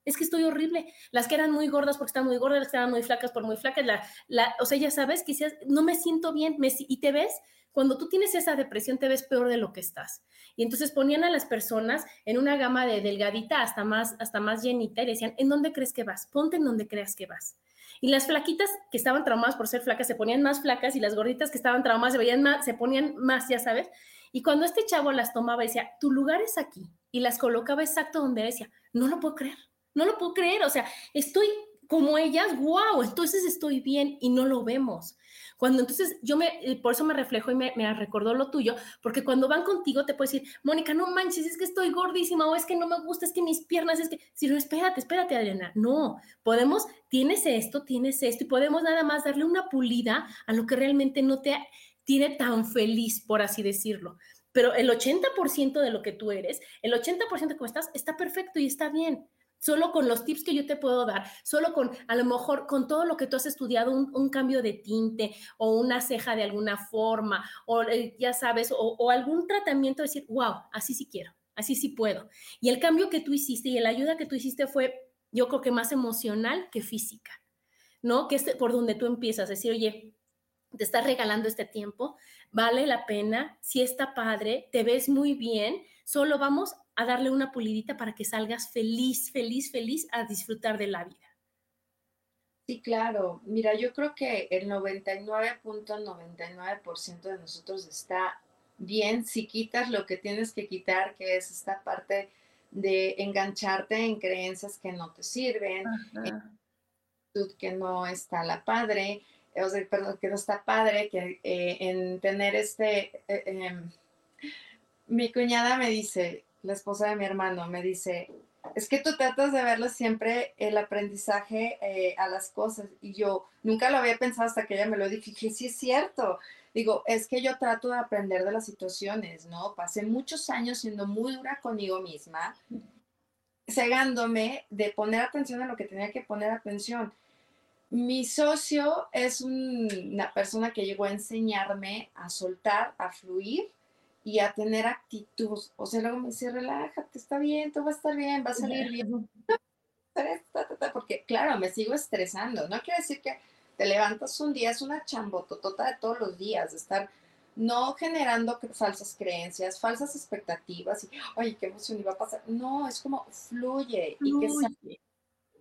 es que estoy horrible. Las que eran muy gordas porque están muy gordas, las que eran muy flacas por muy flacas, la, o sea, ya sabes, que no me siento bien, me, y te ves, cuando tú tienes esa depresión, te ves peor de lo que estás. Y entonces ponían a las personas en una gama de delgadita hasta más, hasta más llenita y decían, ¿en dónde crees que vas? Ponte en donde creas que vas. Y las flaquitas que estaban traumadas por ser flacas se ponían más flacas y las gorditas que estaban traumadas se veían más, se ponían más, ya sabes. Y cuando este chavo las tomaba decía, tu lugar es aquí, y las colocaba exacto donde decía, no lo puedo creer, no lo puedo creer, o sea, estoy como ellas, wow, entonces estoy bien y no lo vemos. Cuando entonces yo me, eh, por eso me reflejo y me, me recordó lo tuyo, porque cuando van contigo te puedes decir, Mónica, no manches, es que estoy gordísima o es que no me gusta, es que mis piernas, es que, si no, espérate, espérate, Adriana, no, podemos, tienes esto, tienes esto y podemos nada más darle una pulida a lo que realmente no te tiene tan feliz, por así decirlo pero el 80% de lo que tú eres, el 80% de cómo estás, está perfecto y está bien solo con los tips que yo te puedo dar, solo con, a lo mejor, con todo lo que tú has estudiado, un, cambio de tinte o una ceja de alguna forma, o eh, ya sabes, o, algún tratamiento, decir, wow, así sí quiero, así sí puedo. Y el cambio que tú hiciste y la ayuda que tú hiciste fue, yo creo que más emocional que física, ¿no? Que es por donde tú empiezas a decir, oye, te estás regalando este tiempo, vale la pena, si está padre, te ves muy bien, solo vamos a darle una pulidita para que salgas feliz, feliz, feliz a disfrutar de la vida. Sí, claro. Mira, yo creo que el 99.99% de nosotros está bien si quitas lo que tienes que quitar, que es esta parte de engancharte en creencias que no te sirven, que no está la padre, o sea, perdón, que no está padre, que eh, en tener este, eh, em, mi cuñada me dice, la esposa de mi hermano, me dice, es que tú tratas de verle siempre el aprendizaje eh, a las cosas. Y yo nunca lo había pensado hasta que ella me lo dijo. Sí es cierto. Digo, es que yo trato de aprender de las situaciones, ¿no? Pasé muchos años siendo muy dura conmigo misma, cegándome de poner atención a lo que tenía que poner atención. Mi socio es una persona que llegó a enseñarme a soltar, a fluir y a tener actitud. O sea, luego me dice, relájate, está bien, todo va a estar bien, va a salir bien. porque claro, me sigo estresando. No quiere decir que te levantas un día, es una chambototota de todos los días, de estar no generando falsas creencias, falsas expectativas y, ay, qué emoción iba a pasar. No, es como fluye, y que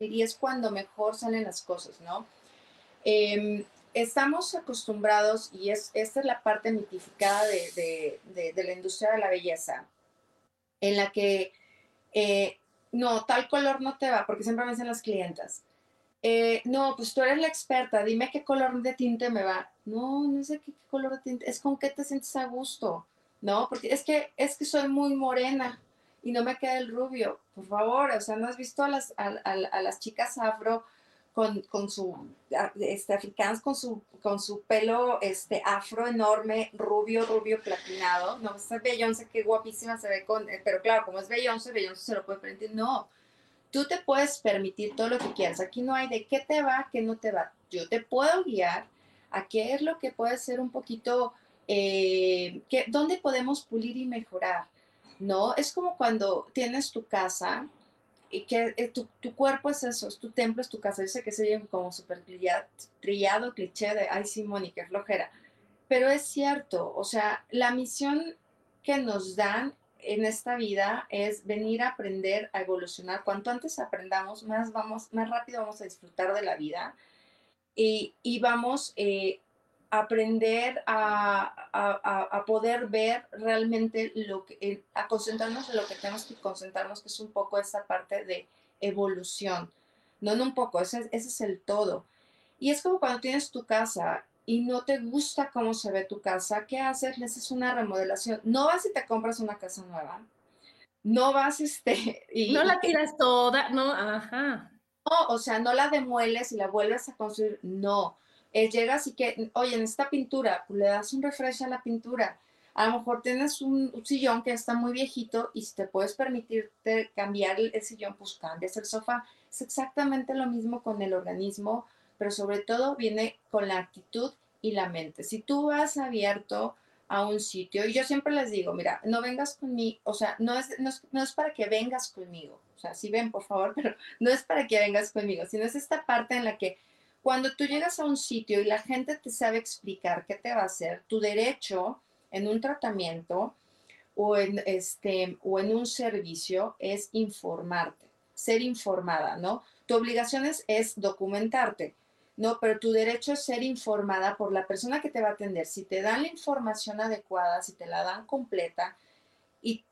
y es cuando mejor salen las cosas, ¿no? Em, estamos acostumbrados, y es, esta es la parte mitificada de, la industria de la belleza, en la que, eh, no, tal color no te va, porque siempre me dicen las clientas, eh, no, pues tú eres la experta, dime qué color de tinte me va. No, no sé qué, color de tinte, es con qué te sientes a gusto, ¿no? Porque es que, es que soy muy morena y no me queda el rubio, por favor, o sea, ¿no has visto a las, a, las chicas afro con, con su, este, africanas con su, con su pelo este, afro enorme, rubio, rubio, platinado? No, esa Beyoncé, qué guapísima se ve con, eh, pero claro, como es Beyoncé, Beyoncé se lo puede permitir, no Tú te puedes permitir todo lo que quieras. Aquí no hay de qué te va, qué no te va. Yo te puedo guiar a qué es lo que puede ser un poquito, eh, que, dónde podemos pulir y mejorar. ¿No? Es como cuando tienes tu casa y que eh, tu, cuerpo es eso, es tu templo, es tu casa. Yo sé que se oye como súper trillado, cliché de, ay, sí, Mónica, flojera. Pero es cierto, o sea, la misión que nos dan en esta vida es venir a aprender, a evolucionar. Cuanto antes aprendamos, más, vamos, más rápido vamos a disfrutar de la vida y, vamos eh, a aprender a, poder ver realmente lo que, a concentrarnos en lo que tenemos que concentrarnos, que es un poco esta parte de evolución. No, no un poco, ese, ese es el todo. Y es como cuando tienes tu casa y no te gusta cómo se ve tu casa, ¿qué haces? Le haces una remodelación. No vas y te compras una casa nueva. No vas, este... *laughs* Y, no la tiras toda, no, ajá. No, o sea, no la demueles y la vuelves a construir, no. Eh, llegas y que, oye, en esta pintura, pues, le das un refresh a la pintura. A lo mejor tienes un, sillón que está muy viejito y si te puedes permitirte cambiar el, sillón, pues cambias el sofá. Es exactamente lo mismo con el organismo, pero sobre todo viene con la actitud y la mente. Si tú vas abierto a un sitio, y yo siempre les digo, mira, no vengas conmigo, o sea, no es, no es, para que vengas conmigo, o sea, sí ven, por favor, *laughs* pero no es para que vengas conmigo, sino es esta parte en la que cuando tú llegas a un sitio y la gente te sabe explicar qué te va a hacer, tu derecho en un tratamiento o en, este, o en un servicio es informarte, ser informada, ¿no? Tu obligación es, documentarte. No, pero tu derecho es ser informada por la persona que te va a atender. Si te dan la información adecuada, si te la dan completa, y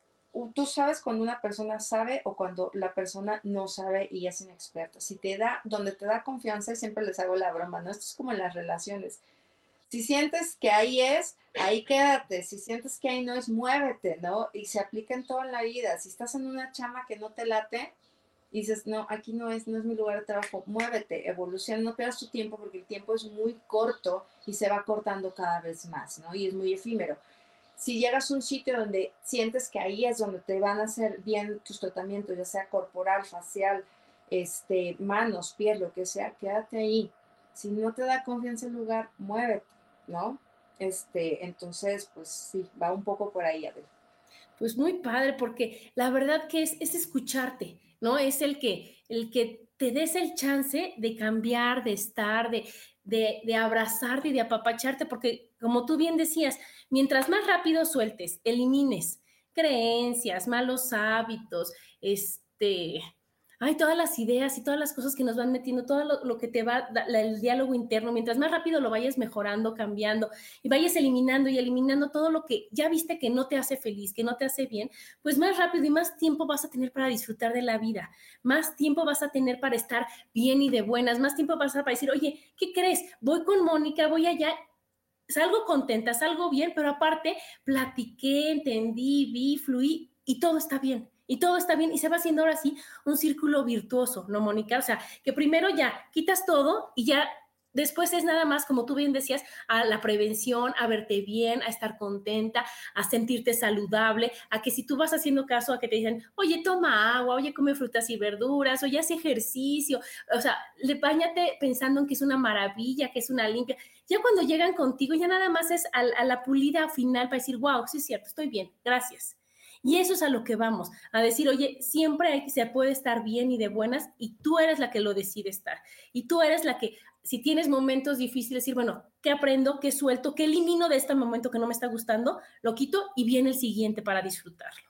tú sabes cuando una persona sabe o cuando la persona no sabe y es inexperta. Si te da, donde te da confianza, siempre les hago la broma, ¿no? Esto es como en las relaciones. Si sientes que ahí es, ahí quédate. Si sientes que ahí no es, muévete, ¿no? Y se aplica en toda la vida. Si estás en una chama que no te late, y dices, no, aquí no es, no es mi lugar de trabajo, muévete, evoluciona, no pierdas tu tiempo porque el tiempo es muy corto y se va cortando cada vez más, ¿no? Y es muy efímero. Si llegas a un sitio donde sientes que ahí es donde te van a hacer bien tus tratamientos, ya sea corporal, facial, este, manos, piel, lo que sea, quédate ahí. Si no te da confianza el lugar, muévete, ¿no? Este, entonces, pues sí, va un poco por ahí, Adel. Pues muy padre, porque la verdad que es, es escucharte ¿no? Es el que, el que te des el chance de cambiar, de estar, de, de, abrazarte y de apapacharte, porque como tú bien decías, mientras más rápido sueltes, elimines creencias, malos hábitos, este, hay todas las ideas y todas las cosas que nos van metiendo, todo lo, que te va, el diálogo interno, mientras más rápido lo vayas mejorando, cambiando y vayas eliminando y eliminando todo lo que ya viste que no te hace feliz, que no te hace bien, pues más rápido y más tiempo vas a tener para disfrutar de la vida, más tiempo vas a tener para estar bien y de buenas, más tiempo vas a para decir, oye, ¿qué crees? Voy con Mónica, voy allá salgo contenta, salgo bien, pero aparte platiqué, entendí, vi, fluí y todo está bien y todo está bien y se va haciendo ahora sí un círculo virtuoso, ¿no, Mónica? O sea, que primero ya quitas todo y ya Después es nada más, como tú bien decías, a la prevención, a verte bien, a estar contenta, a sentirte saludable, a que si tú vas haciendo caso a que te dicen, oye, toma agua, oye, come frutas y verduras, oye, hace ejercicio, o sea, le bañate pensando en que es una maravilla, que es una limpia. Ya cuando llegan contigo, ya nada más es a, a la pulida final para decir, wow, sí es cierto, estoy bien, gracias Y eso es a lo que vamos, a decir, oye, siempre hay, se puede estar bien y de buenas y tú eres la que lo decide estar. Y tú eres la que, si tienes momentos difíciles, decir, bueno, ¿qué aprendo? ¿Qué suelto? ¿Qué elimino de este momento que no me está gustando? Lo quito y viene el siguiente para disfrutarlo.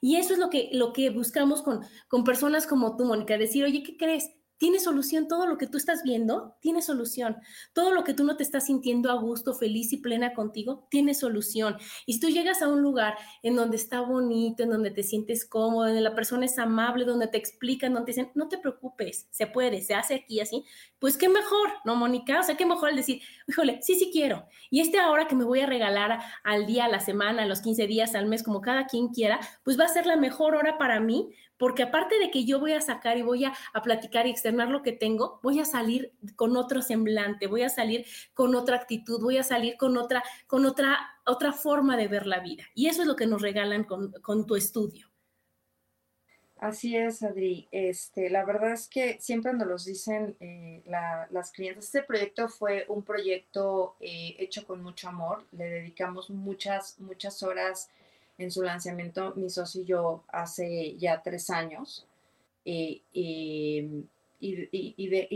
Y eso es lo que, lo que buscamos con, con personas como tú, Mónica, decir, oye, ¿qué crees? Tiene solución. Todo lo que tú estás viendo tiene solución. Todo lo que tú no te estás sintiendo a gusto, feliz y plena contigo, tiene solución. Y si tú llegas a un lugar en donde está bonito, en donde te sientes cómodo, donde la persona es amable, donde te explican, donde te dicen, no te preocupes, se puede, se hace aquí así, pues qué mejor, ¿no, Mónica? O sea, qué mejor el decir, híjole, sí, sí quiero. Y este ahora que me voy a regalar al día, a la semana, a los 15 días, al mes, como cada quien quiera, pues va a ser la mejor hora para mí porque aparte de que yo voy a sacar y voy a, platicar y externar lo que tengo, voy a salir con otro semblante, voy a salir con otra actitud, voy a salir con otra, con otra, otra forma de ver la vida. Y eso es lo que nos regalan con, tu estudio. Así es, Adri. Este, la verdad es que siempre nos lo dicen eh, las clientes. Este proyecto fue un proyecto eh, hecho con mucho amor. Le dedicamos muchas, muchas horas en su lanzamiento, mi socio y yo, hace ya tres años, eh, y,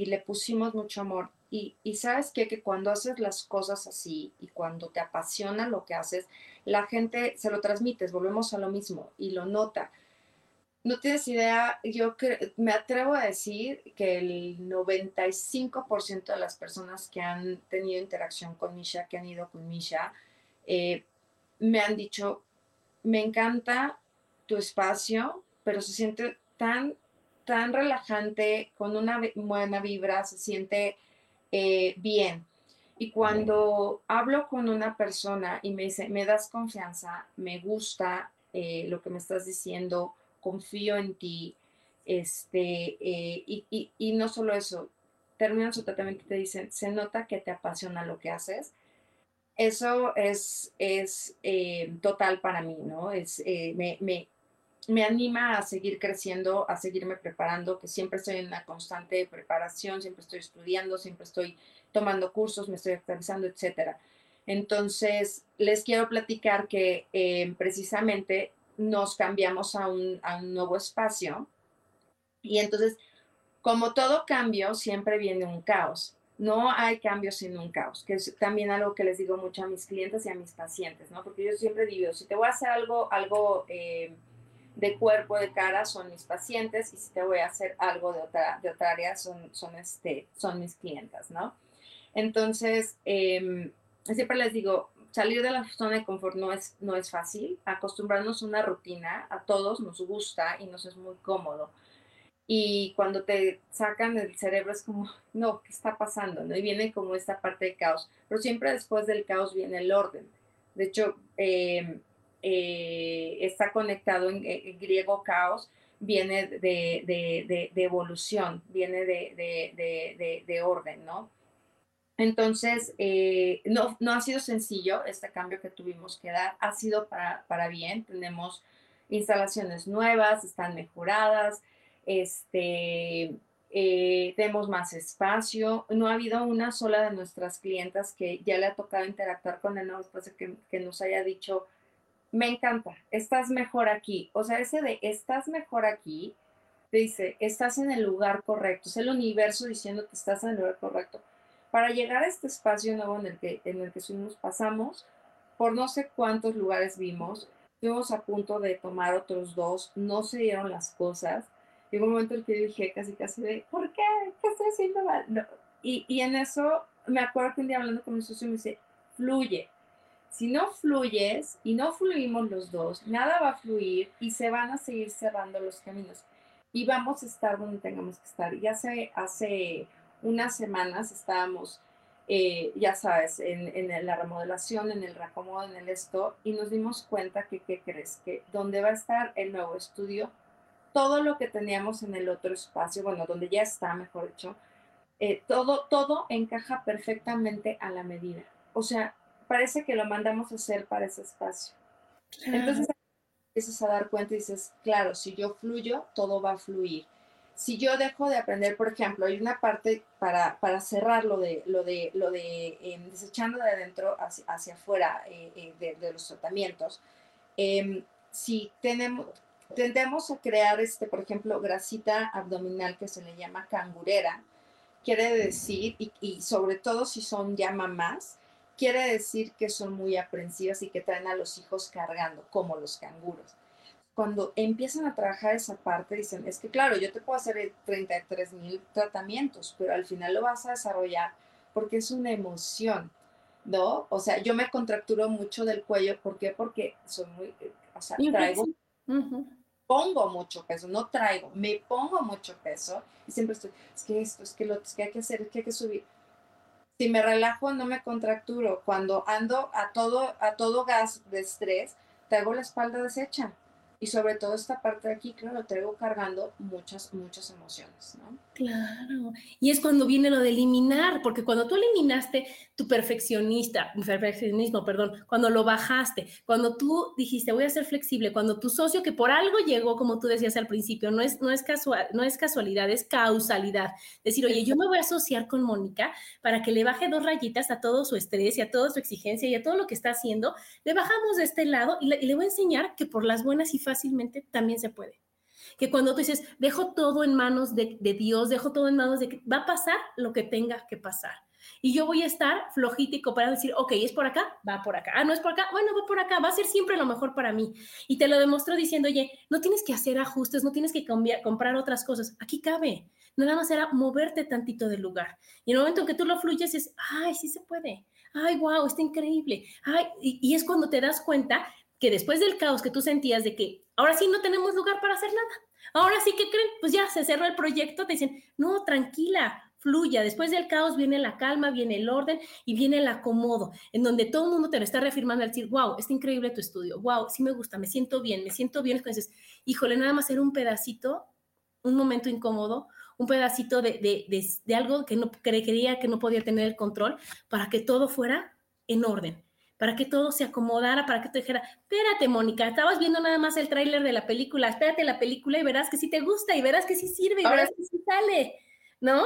le pusimos mucho amor. Y, sabes qué? que cuando haces las cosas así y cuando te apasiona lo que haces, la gente se lo transmites, volvemos a lo mismo y lo nota. No tienes idea, yo me atrevo a decir que el 95% de las personas que han tenido interacción con Misha, que han ido con Misha, eh, me han dicho, me encanta tu espacio, pero se siente tan, tan relajante, con una buena vibra, se siente eh, bien. Y cuando hablo con una persona y me dice, me das confianza, me gusta eh, lo que me estás diciendo, confío en ti, este, eh, y, y, no solo eso, terminan su tratamiento y te dicen, se nota que te apasiona lo que haces, eso es, es eh, total para mí, ¿no? Es, eh, me, me, me, anima a seguir creciendo, a seguirme preparando, que siempre estoy en una constante preparación, siempre estoy estudiando, siempre estoy tomando cursos, me estoy actualizando, etcétera. Entonces, les quiero platicar que eh, precisamente nos cambiamos a un, a un nuevo espacio y entonces, como todo cambio, siempre viene un caos no hay cambios sin un caos, que es también algo que les digo mucho a mis clientes y a mis pacientes, ¿no? Porque yo siempre digo, si te voy a hacer algo, algo eh, de cuerpo, de cara, son mis pacientes, y si te voy a hacer algo de otra, de otra área, son, son, este, son mis clientes, ¿no? Entonces, em, siempre les digo, salir de la zona de confort no es, no es fácil, acostumbrarnos a una rutina, a todos nos gusta y nos es muy cómodo y cuando te sacan del cerebro es como, no, ¿qué está pasando? ¿no? Y viene como esta parte de caos, pero siempre después del caos viene el orden. De hecho, em, eh, está conectado en, griego caos, viene de, evolución, viene de, orden, ¿no? Entonces, eh, no, no ha sido sencillo este cambio que tuvimos que dar, ha sido para, para bien, tenemos instalaciones nuevas, están mejoradas, este, eh, más espacio. No ha habido una sola de nuestras clientas que ya le ha tocado interactuar con el nuevo espacio que, nos haya dicho, me encanta, estás mejor aquí. O sea, ese de estás mejor aquí, te dice, estás en el lugar correcto. Es el universo diciendo que estás en el lugar correcto. Para llegar a este espacio nuevo en el que, en el que fuimos, pasamos por no sé cuántos lugares vimos. Estuvimos a punto de tomar otros dos, no se dieron las cosas llegó un momento en el que dije casi casi de, ¿por qué? ¿Qué estoy haciendo mal? Y, y, en eso me acuerdo que un día hablando con mi socio me dice, fluye. Si no fluyes y no fluimos los dos, nada va a fluir y se van a seguir cerrando los caminos. Y vamos a estar donde tengamos que estar. Y hace, hace unas semanas estábamos, eh, ya sabes, en, en, la remodelación, en el reacomodo, en el esto, y nos dimos cuenta que, ¿qué crees? Que donde va a estar el nuevo estudio todo lo que teníamos en el otro espacio, bueno, donde ya está, mejor dicho, eh, todo, todo encaja perfectamente a la medida. O sea, parece que lo mandamos a hacer para ese espacio. Entonces empiezas a dar cuenta y dices, claro, si yo fluyo, todo va a fluir. Si yo dejo de aprender, por ejemplo, hay una parte para, para cerrar lo de, lo de, lo de em, desechando de adentro hacia, hacia afuera eh, eh, de, de, los tratamientos. Em, si tenemos, tendemos a crear, este, por ejemplo, grasita abdominal que se le llama cangurera, quiere decir, y, sobre todo si son ya mamás, quiere decir que son muy aprensivas y que traen a los hijos cargando, como los canguros. Cuando empiezan a trabajar esa parte, dicen, es que claro, yo te puedo hacer 33 mil tratamientos, pero al final lo vas a desarrollar porque es una emoción, ¿no? O sea, yo me contracturo mucho del cuello, ¿por qué? Porque soy muy, o sea, traigo, pongo mucho peso, no traigo, me pongo mucho peso y siempre estoy, es que esto, es que lo que hay que hacer, es que hay que subir. Si me relajo, no me contracturo. Cuando ando a todo, a todo gas de estrés, traigo la espalda deshecha y sobre todo esta parte de aquí, claro, traigo cargando muchas, muchas emociones, ¿no? Claro, y es cuando viene lo de eliminar, porque cuando tú eliminaste tu perfeccionista, perfeccionismo, perdón, cuando lo bajaste, cuando tú dijiste voy a ser flexible, cuando tu socio que por algo llegó, como tú decías al principio, no es, no es, casual, no es casualidad, es causalidad. Decir, oye, yo me voy a asociar con Mónica para que le baje dos rayitas a todo su estrés y a toda su exigencia y a todo lo que está haciendo, le bajamos de este lado y le, y le voy a enseñar que por las buenas y fáciles fácilmente también se puede. Que cuando tú dices, dejo todo en manos de, Dios, dejo todo en manos de que va a pasar lo que tenga que pasar. Y yo voy a estar flojito para decir, ok, es por acá, va por acá. Ah, no es por acá, bueno, va por acá, va a ser siempre lo mejor para mí. Y te lo demostró diciendo, oye, no tienes que hacer ajustes, no tienes que cambiar, comprar otras cosas. Aquí cabe. Nada más era moverte tantito del lugar. Y en el momento en que tú lo fluyes es, ay, sí se puede. Ay, wow, está increíble. Ay, y, y es cuando te das cuenta que después del caos que tú sentías de que ahora sí no tenemos lugar para hacer nada, ahora sí que creen, pues ya se cerró el proyecto, te dicen, no, tranquila, fluya, después del caos viene la calma, viene el orden y viene el acomodo, en donde todo el mundo te lo está reafirmando al decir, wow, está increíble tu estudio, wow, sí me gusta, me siento bien, me siento bien, entonces, híjole, nada más era un pedacito, un momento incómodo, un pedacito de, de, de, de algo que no creía que no podía tener el control para que todo fuera en orden para que todo se acomodara, para que te dijera, espérate, Mónica, estabas viendo nada más el tráiler de la película, espérate la película y verás que sí te gusta y verás que sí sirve y verás que sí sale, ¿no?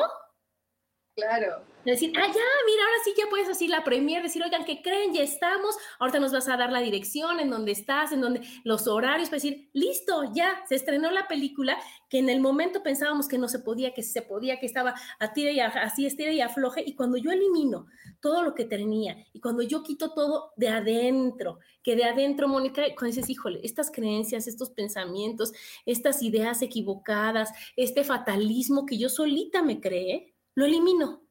Claro. Decir, ah, ya, mira, ahora sí ya puedes así la premier, decir, oigan, ¿qué creen? Ya estamos, ahorita nos vas a dar la dirección, en donde estás, en donde los horarios, para decir, listo, ya, se estrenó la película, que en el momento pensábamos que no se podía, que se podía, que estaba a tira y así estira y afloje, y cuando yo elimino todo lo que tenía, y cuando yo quito todo de adentro, que de adentro, Mónica, cuando dices, híjole, estas creencias, estos pensamientos, estas ideas equivocadas, este fatalismo que yo solita me cree, lo elimino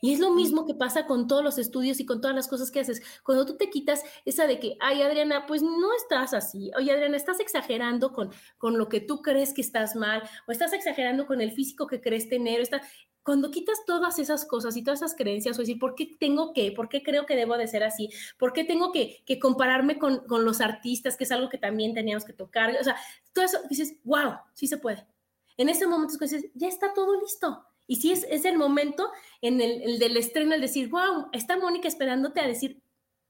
y es lo mismo que pasa con todos los estudios y con todas las cosas que haces. Cuando tú te quitas esa de que, ay, Adriana, pues no estás así. Oye, Adriana, estás exagerando con, con lo que tú crees que estás mal, o estás exagerando con el físico que crees tener. Está... Cuando quitas todas esas cosas y todas esas creencias, o decir, ¿por qué tengo que? ¿Por qué creo que debo de ser así? ¿Por qué tengo que, que compararme con, con los artistas, que es algo que también teníamos que tocar? O sea, todo eso, dices, wow, sí se puede. En ese momento, dices, ya está todo listo y sí es, es el momento en el, del estreno, el decir, wow, está Mónica esperándote a decir,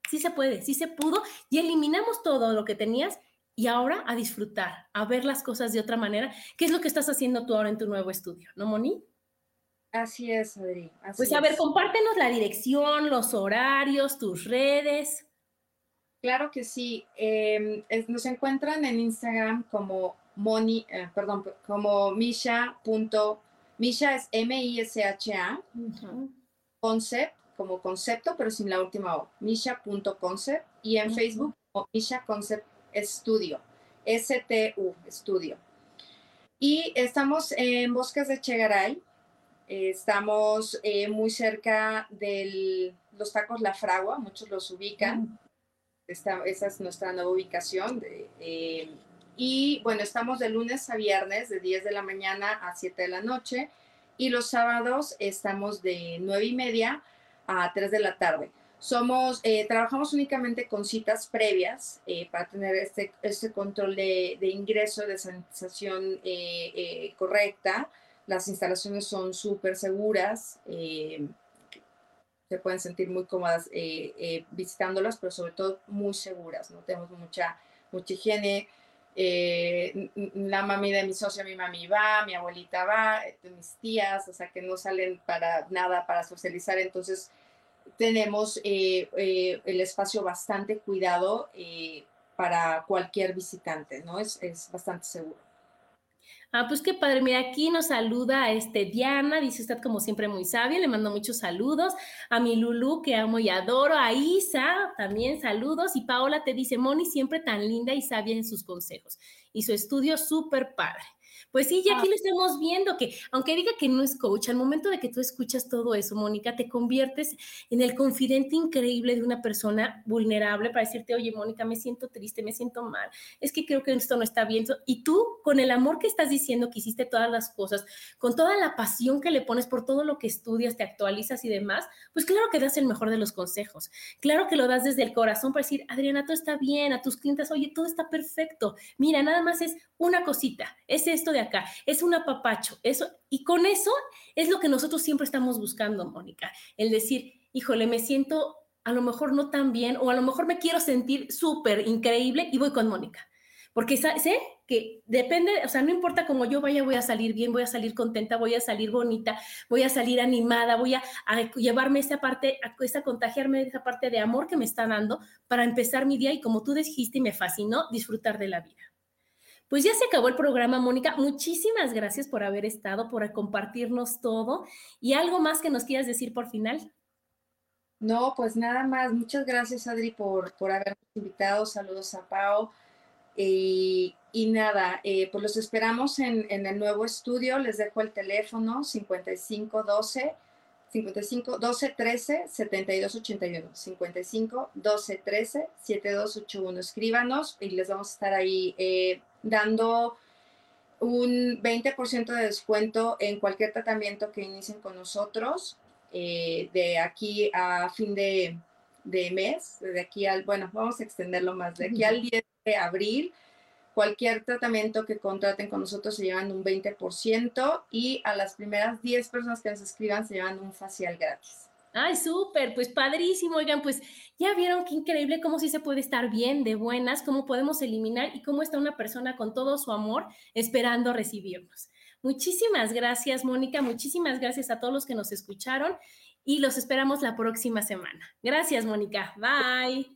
sí se puede, sí se pudo, y eliminamos todo lo que tenías y ahora a disfrutar, a ver las cosas de otra manera, ¿Qué es lo que estás haciendo tú ahora en tu nuevo estudio, ¿no, Moni? Así es, Adri. pues a ver, compártenos la dirección, los horarios, tus redes. Claro que sí. Em, nos encuentran en Instagram como Moni, eh, perdón, como misha.com Misha es M-I-S-H-A, concept, como concepto, pero sin la última O, misha.concept, y en Facebook, Misha Concept Studio, S-T-U, Studio. Y estamos en Bosques de Chegaray, estamos eh, muy cerca de los tacos La Fragua, muchos los ubican. esa es nuestra nueva ubicación. De, eh, y bueno, estamos de lunes a viernes, de 10 de la mañana a 7 de la noche. Y los sábados estamos de 9 y media a 3 de la tarde. Somos, eh, trabajamos únicamente con citas previas eh, para tener este, este control de, ingreso, de sanitización eh, correcta. Las instalaciones son súper seguras se pueden sentir muy cómodas visitándolas, pero sobre todo muy seguras, ¿no? Tenemos mucha, mucha higiene, eh, la mami de mi socio, mi mami va, mi abuelita va, este, mis tías, o sea, que no salen para nada para socializar, entonces tenemos eh, eh, el espacio bastante cuidado para cualquier visitante, ¿no? Es, es bastante seguro. Ah, pues qué padre. Mira, aquí nos saluda este Diana, dice usted como siempre muy sabia, le mando muchos saludos. A mi Lulu, que amo y adoro. A Isa, también saludos. Y Paola te dice, Moni, siempre tan linda y sabia en sus consejos. Y su estudio súper padre. Pues sí, ya aquí lo estamos viendo, que aunque diga que no es coach, al momento de que tú escuchas todo eso, Mónica, te conviertes en el confidente increíble de una persona vulnerable para decirte, oye, Mónica, me siento triste, me siento mal, es que creo que esto no está bien. Y tú, con el amor que estás diciendo que hiciste todas las cosas, con toda la pasión que le pones por todo lo que estudias, te actualizas y demás, pues claro que das el mejor de los consejos. Claro que lo das desde el corazón para decir, Adriana, todo está bien, a tus clientes, oye, todo está perfecto. Mira, nada más es una cosita, es esto de acá, es un apapacho, eso, y con eso es lo que nosotros siempre estamos buscando, Mónica, el decir, híjole, me siento a lo mejor no tan bien, o a lo mejor me quiero sentir súper increíble y voy con Mónica. Porque sé que depende, o sea, no importa cómo yo vaya, voy a salir bien, voy a salir contenta, voy a salir bonita, voy a salir animada, voy a, llevarme esa parte, a, esa contagiarme de esa parte de amor que me está dando para empezar mi día y como tú dijiste y me fascinó, disfrutar de la vida. Pues ya se acabó el programa, Mónica. Muchísimas gracias por haber estado, por compartirnos todo. ¿Y algo más que nos quieras decir por final? No, pues nada más. Muchas gracias, Adri, por, por habernos invitado. Saludos a Pau. y nada, eh, pues los esperamos en, el nuevo estudio. Les dejo el teléfono 5512 55 12 13 72 81 55 12 13 7281 escríbanos y les vamos a estar ahí eh, dando un 20% de descuento en cualquier tratamiento que inicien con nosotros eh, de aquí a fin de, de, mes, de aquí al, bueno, vamos a extenderlo más, de aquí al 10 de abril, cualquier tratamiento que contraten con nosotros se llevan un 20% y a las primeras 10 personas que nos escriban se llevan un facial gratis. Ay, súper, pues padrísimo. Oigan, pues ya vieron qué increíble cómo sí se puede estar bien, de buenas, cómo podemos eliminar y cómo está una persona con todo su amor esperando recibirnos. Muchísimas gracias, Mónica. Muchísimas gracias a todos los que nos escucharon y los esperamos la próxima semana. Gracias, Mónica. Bye.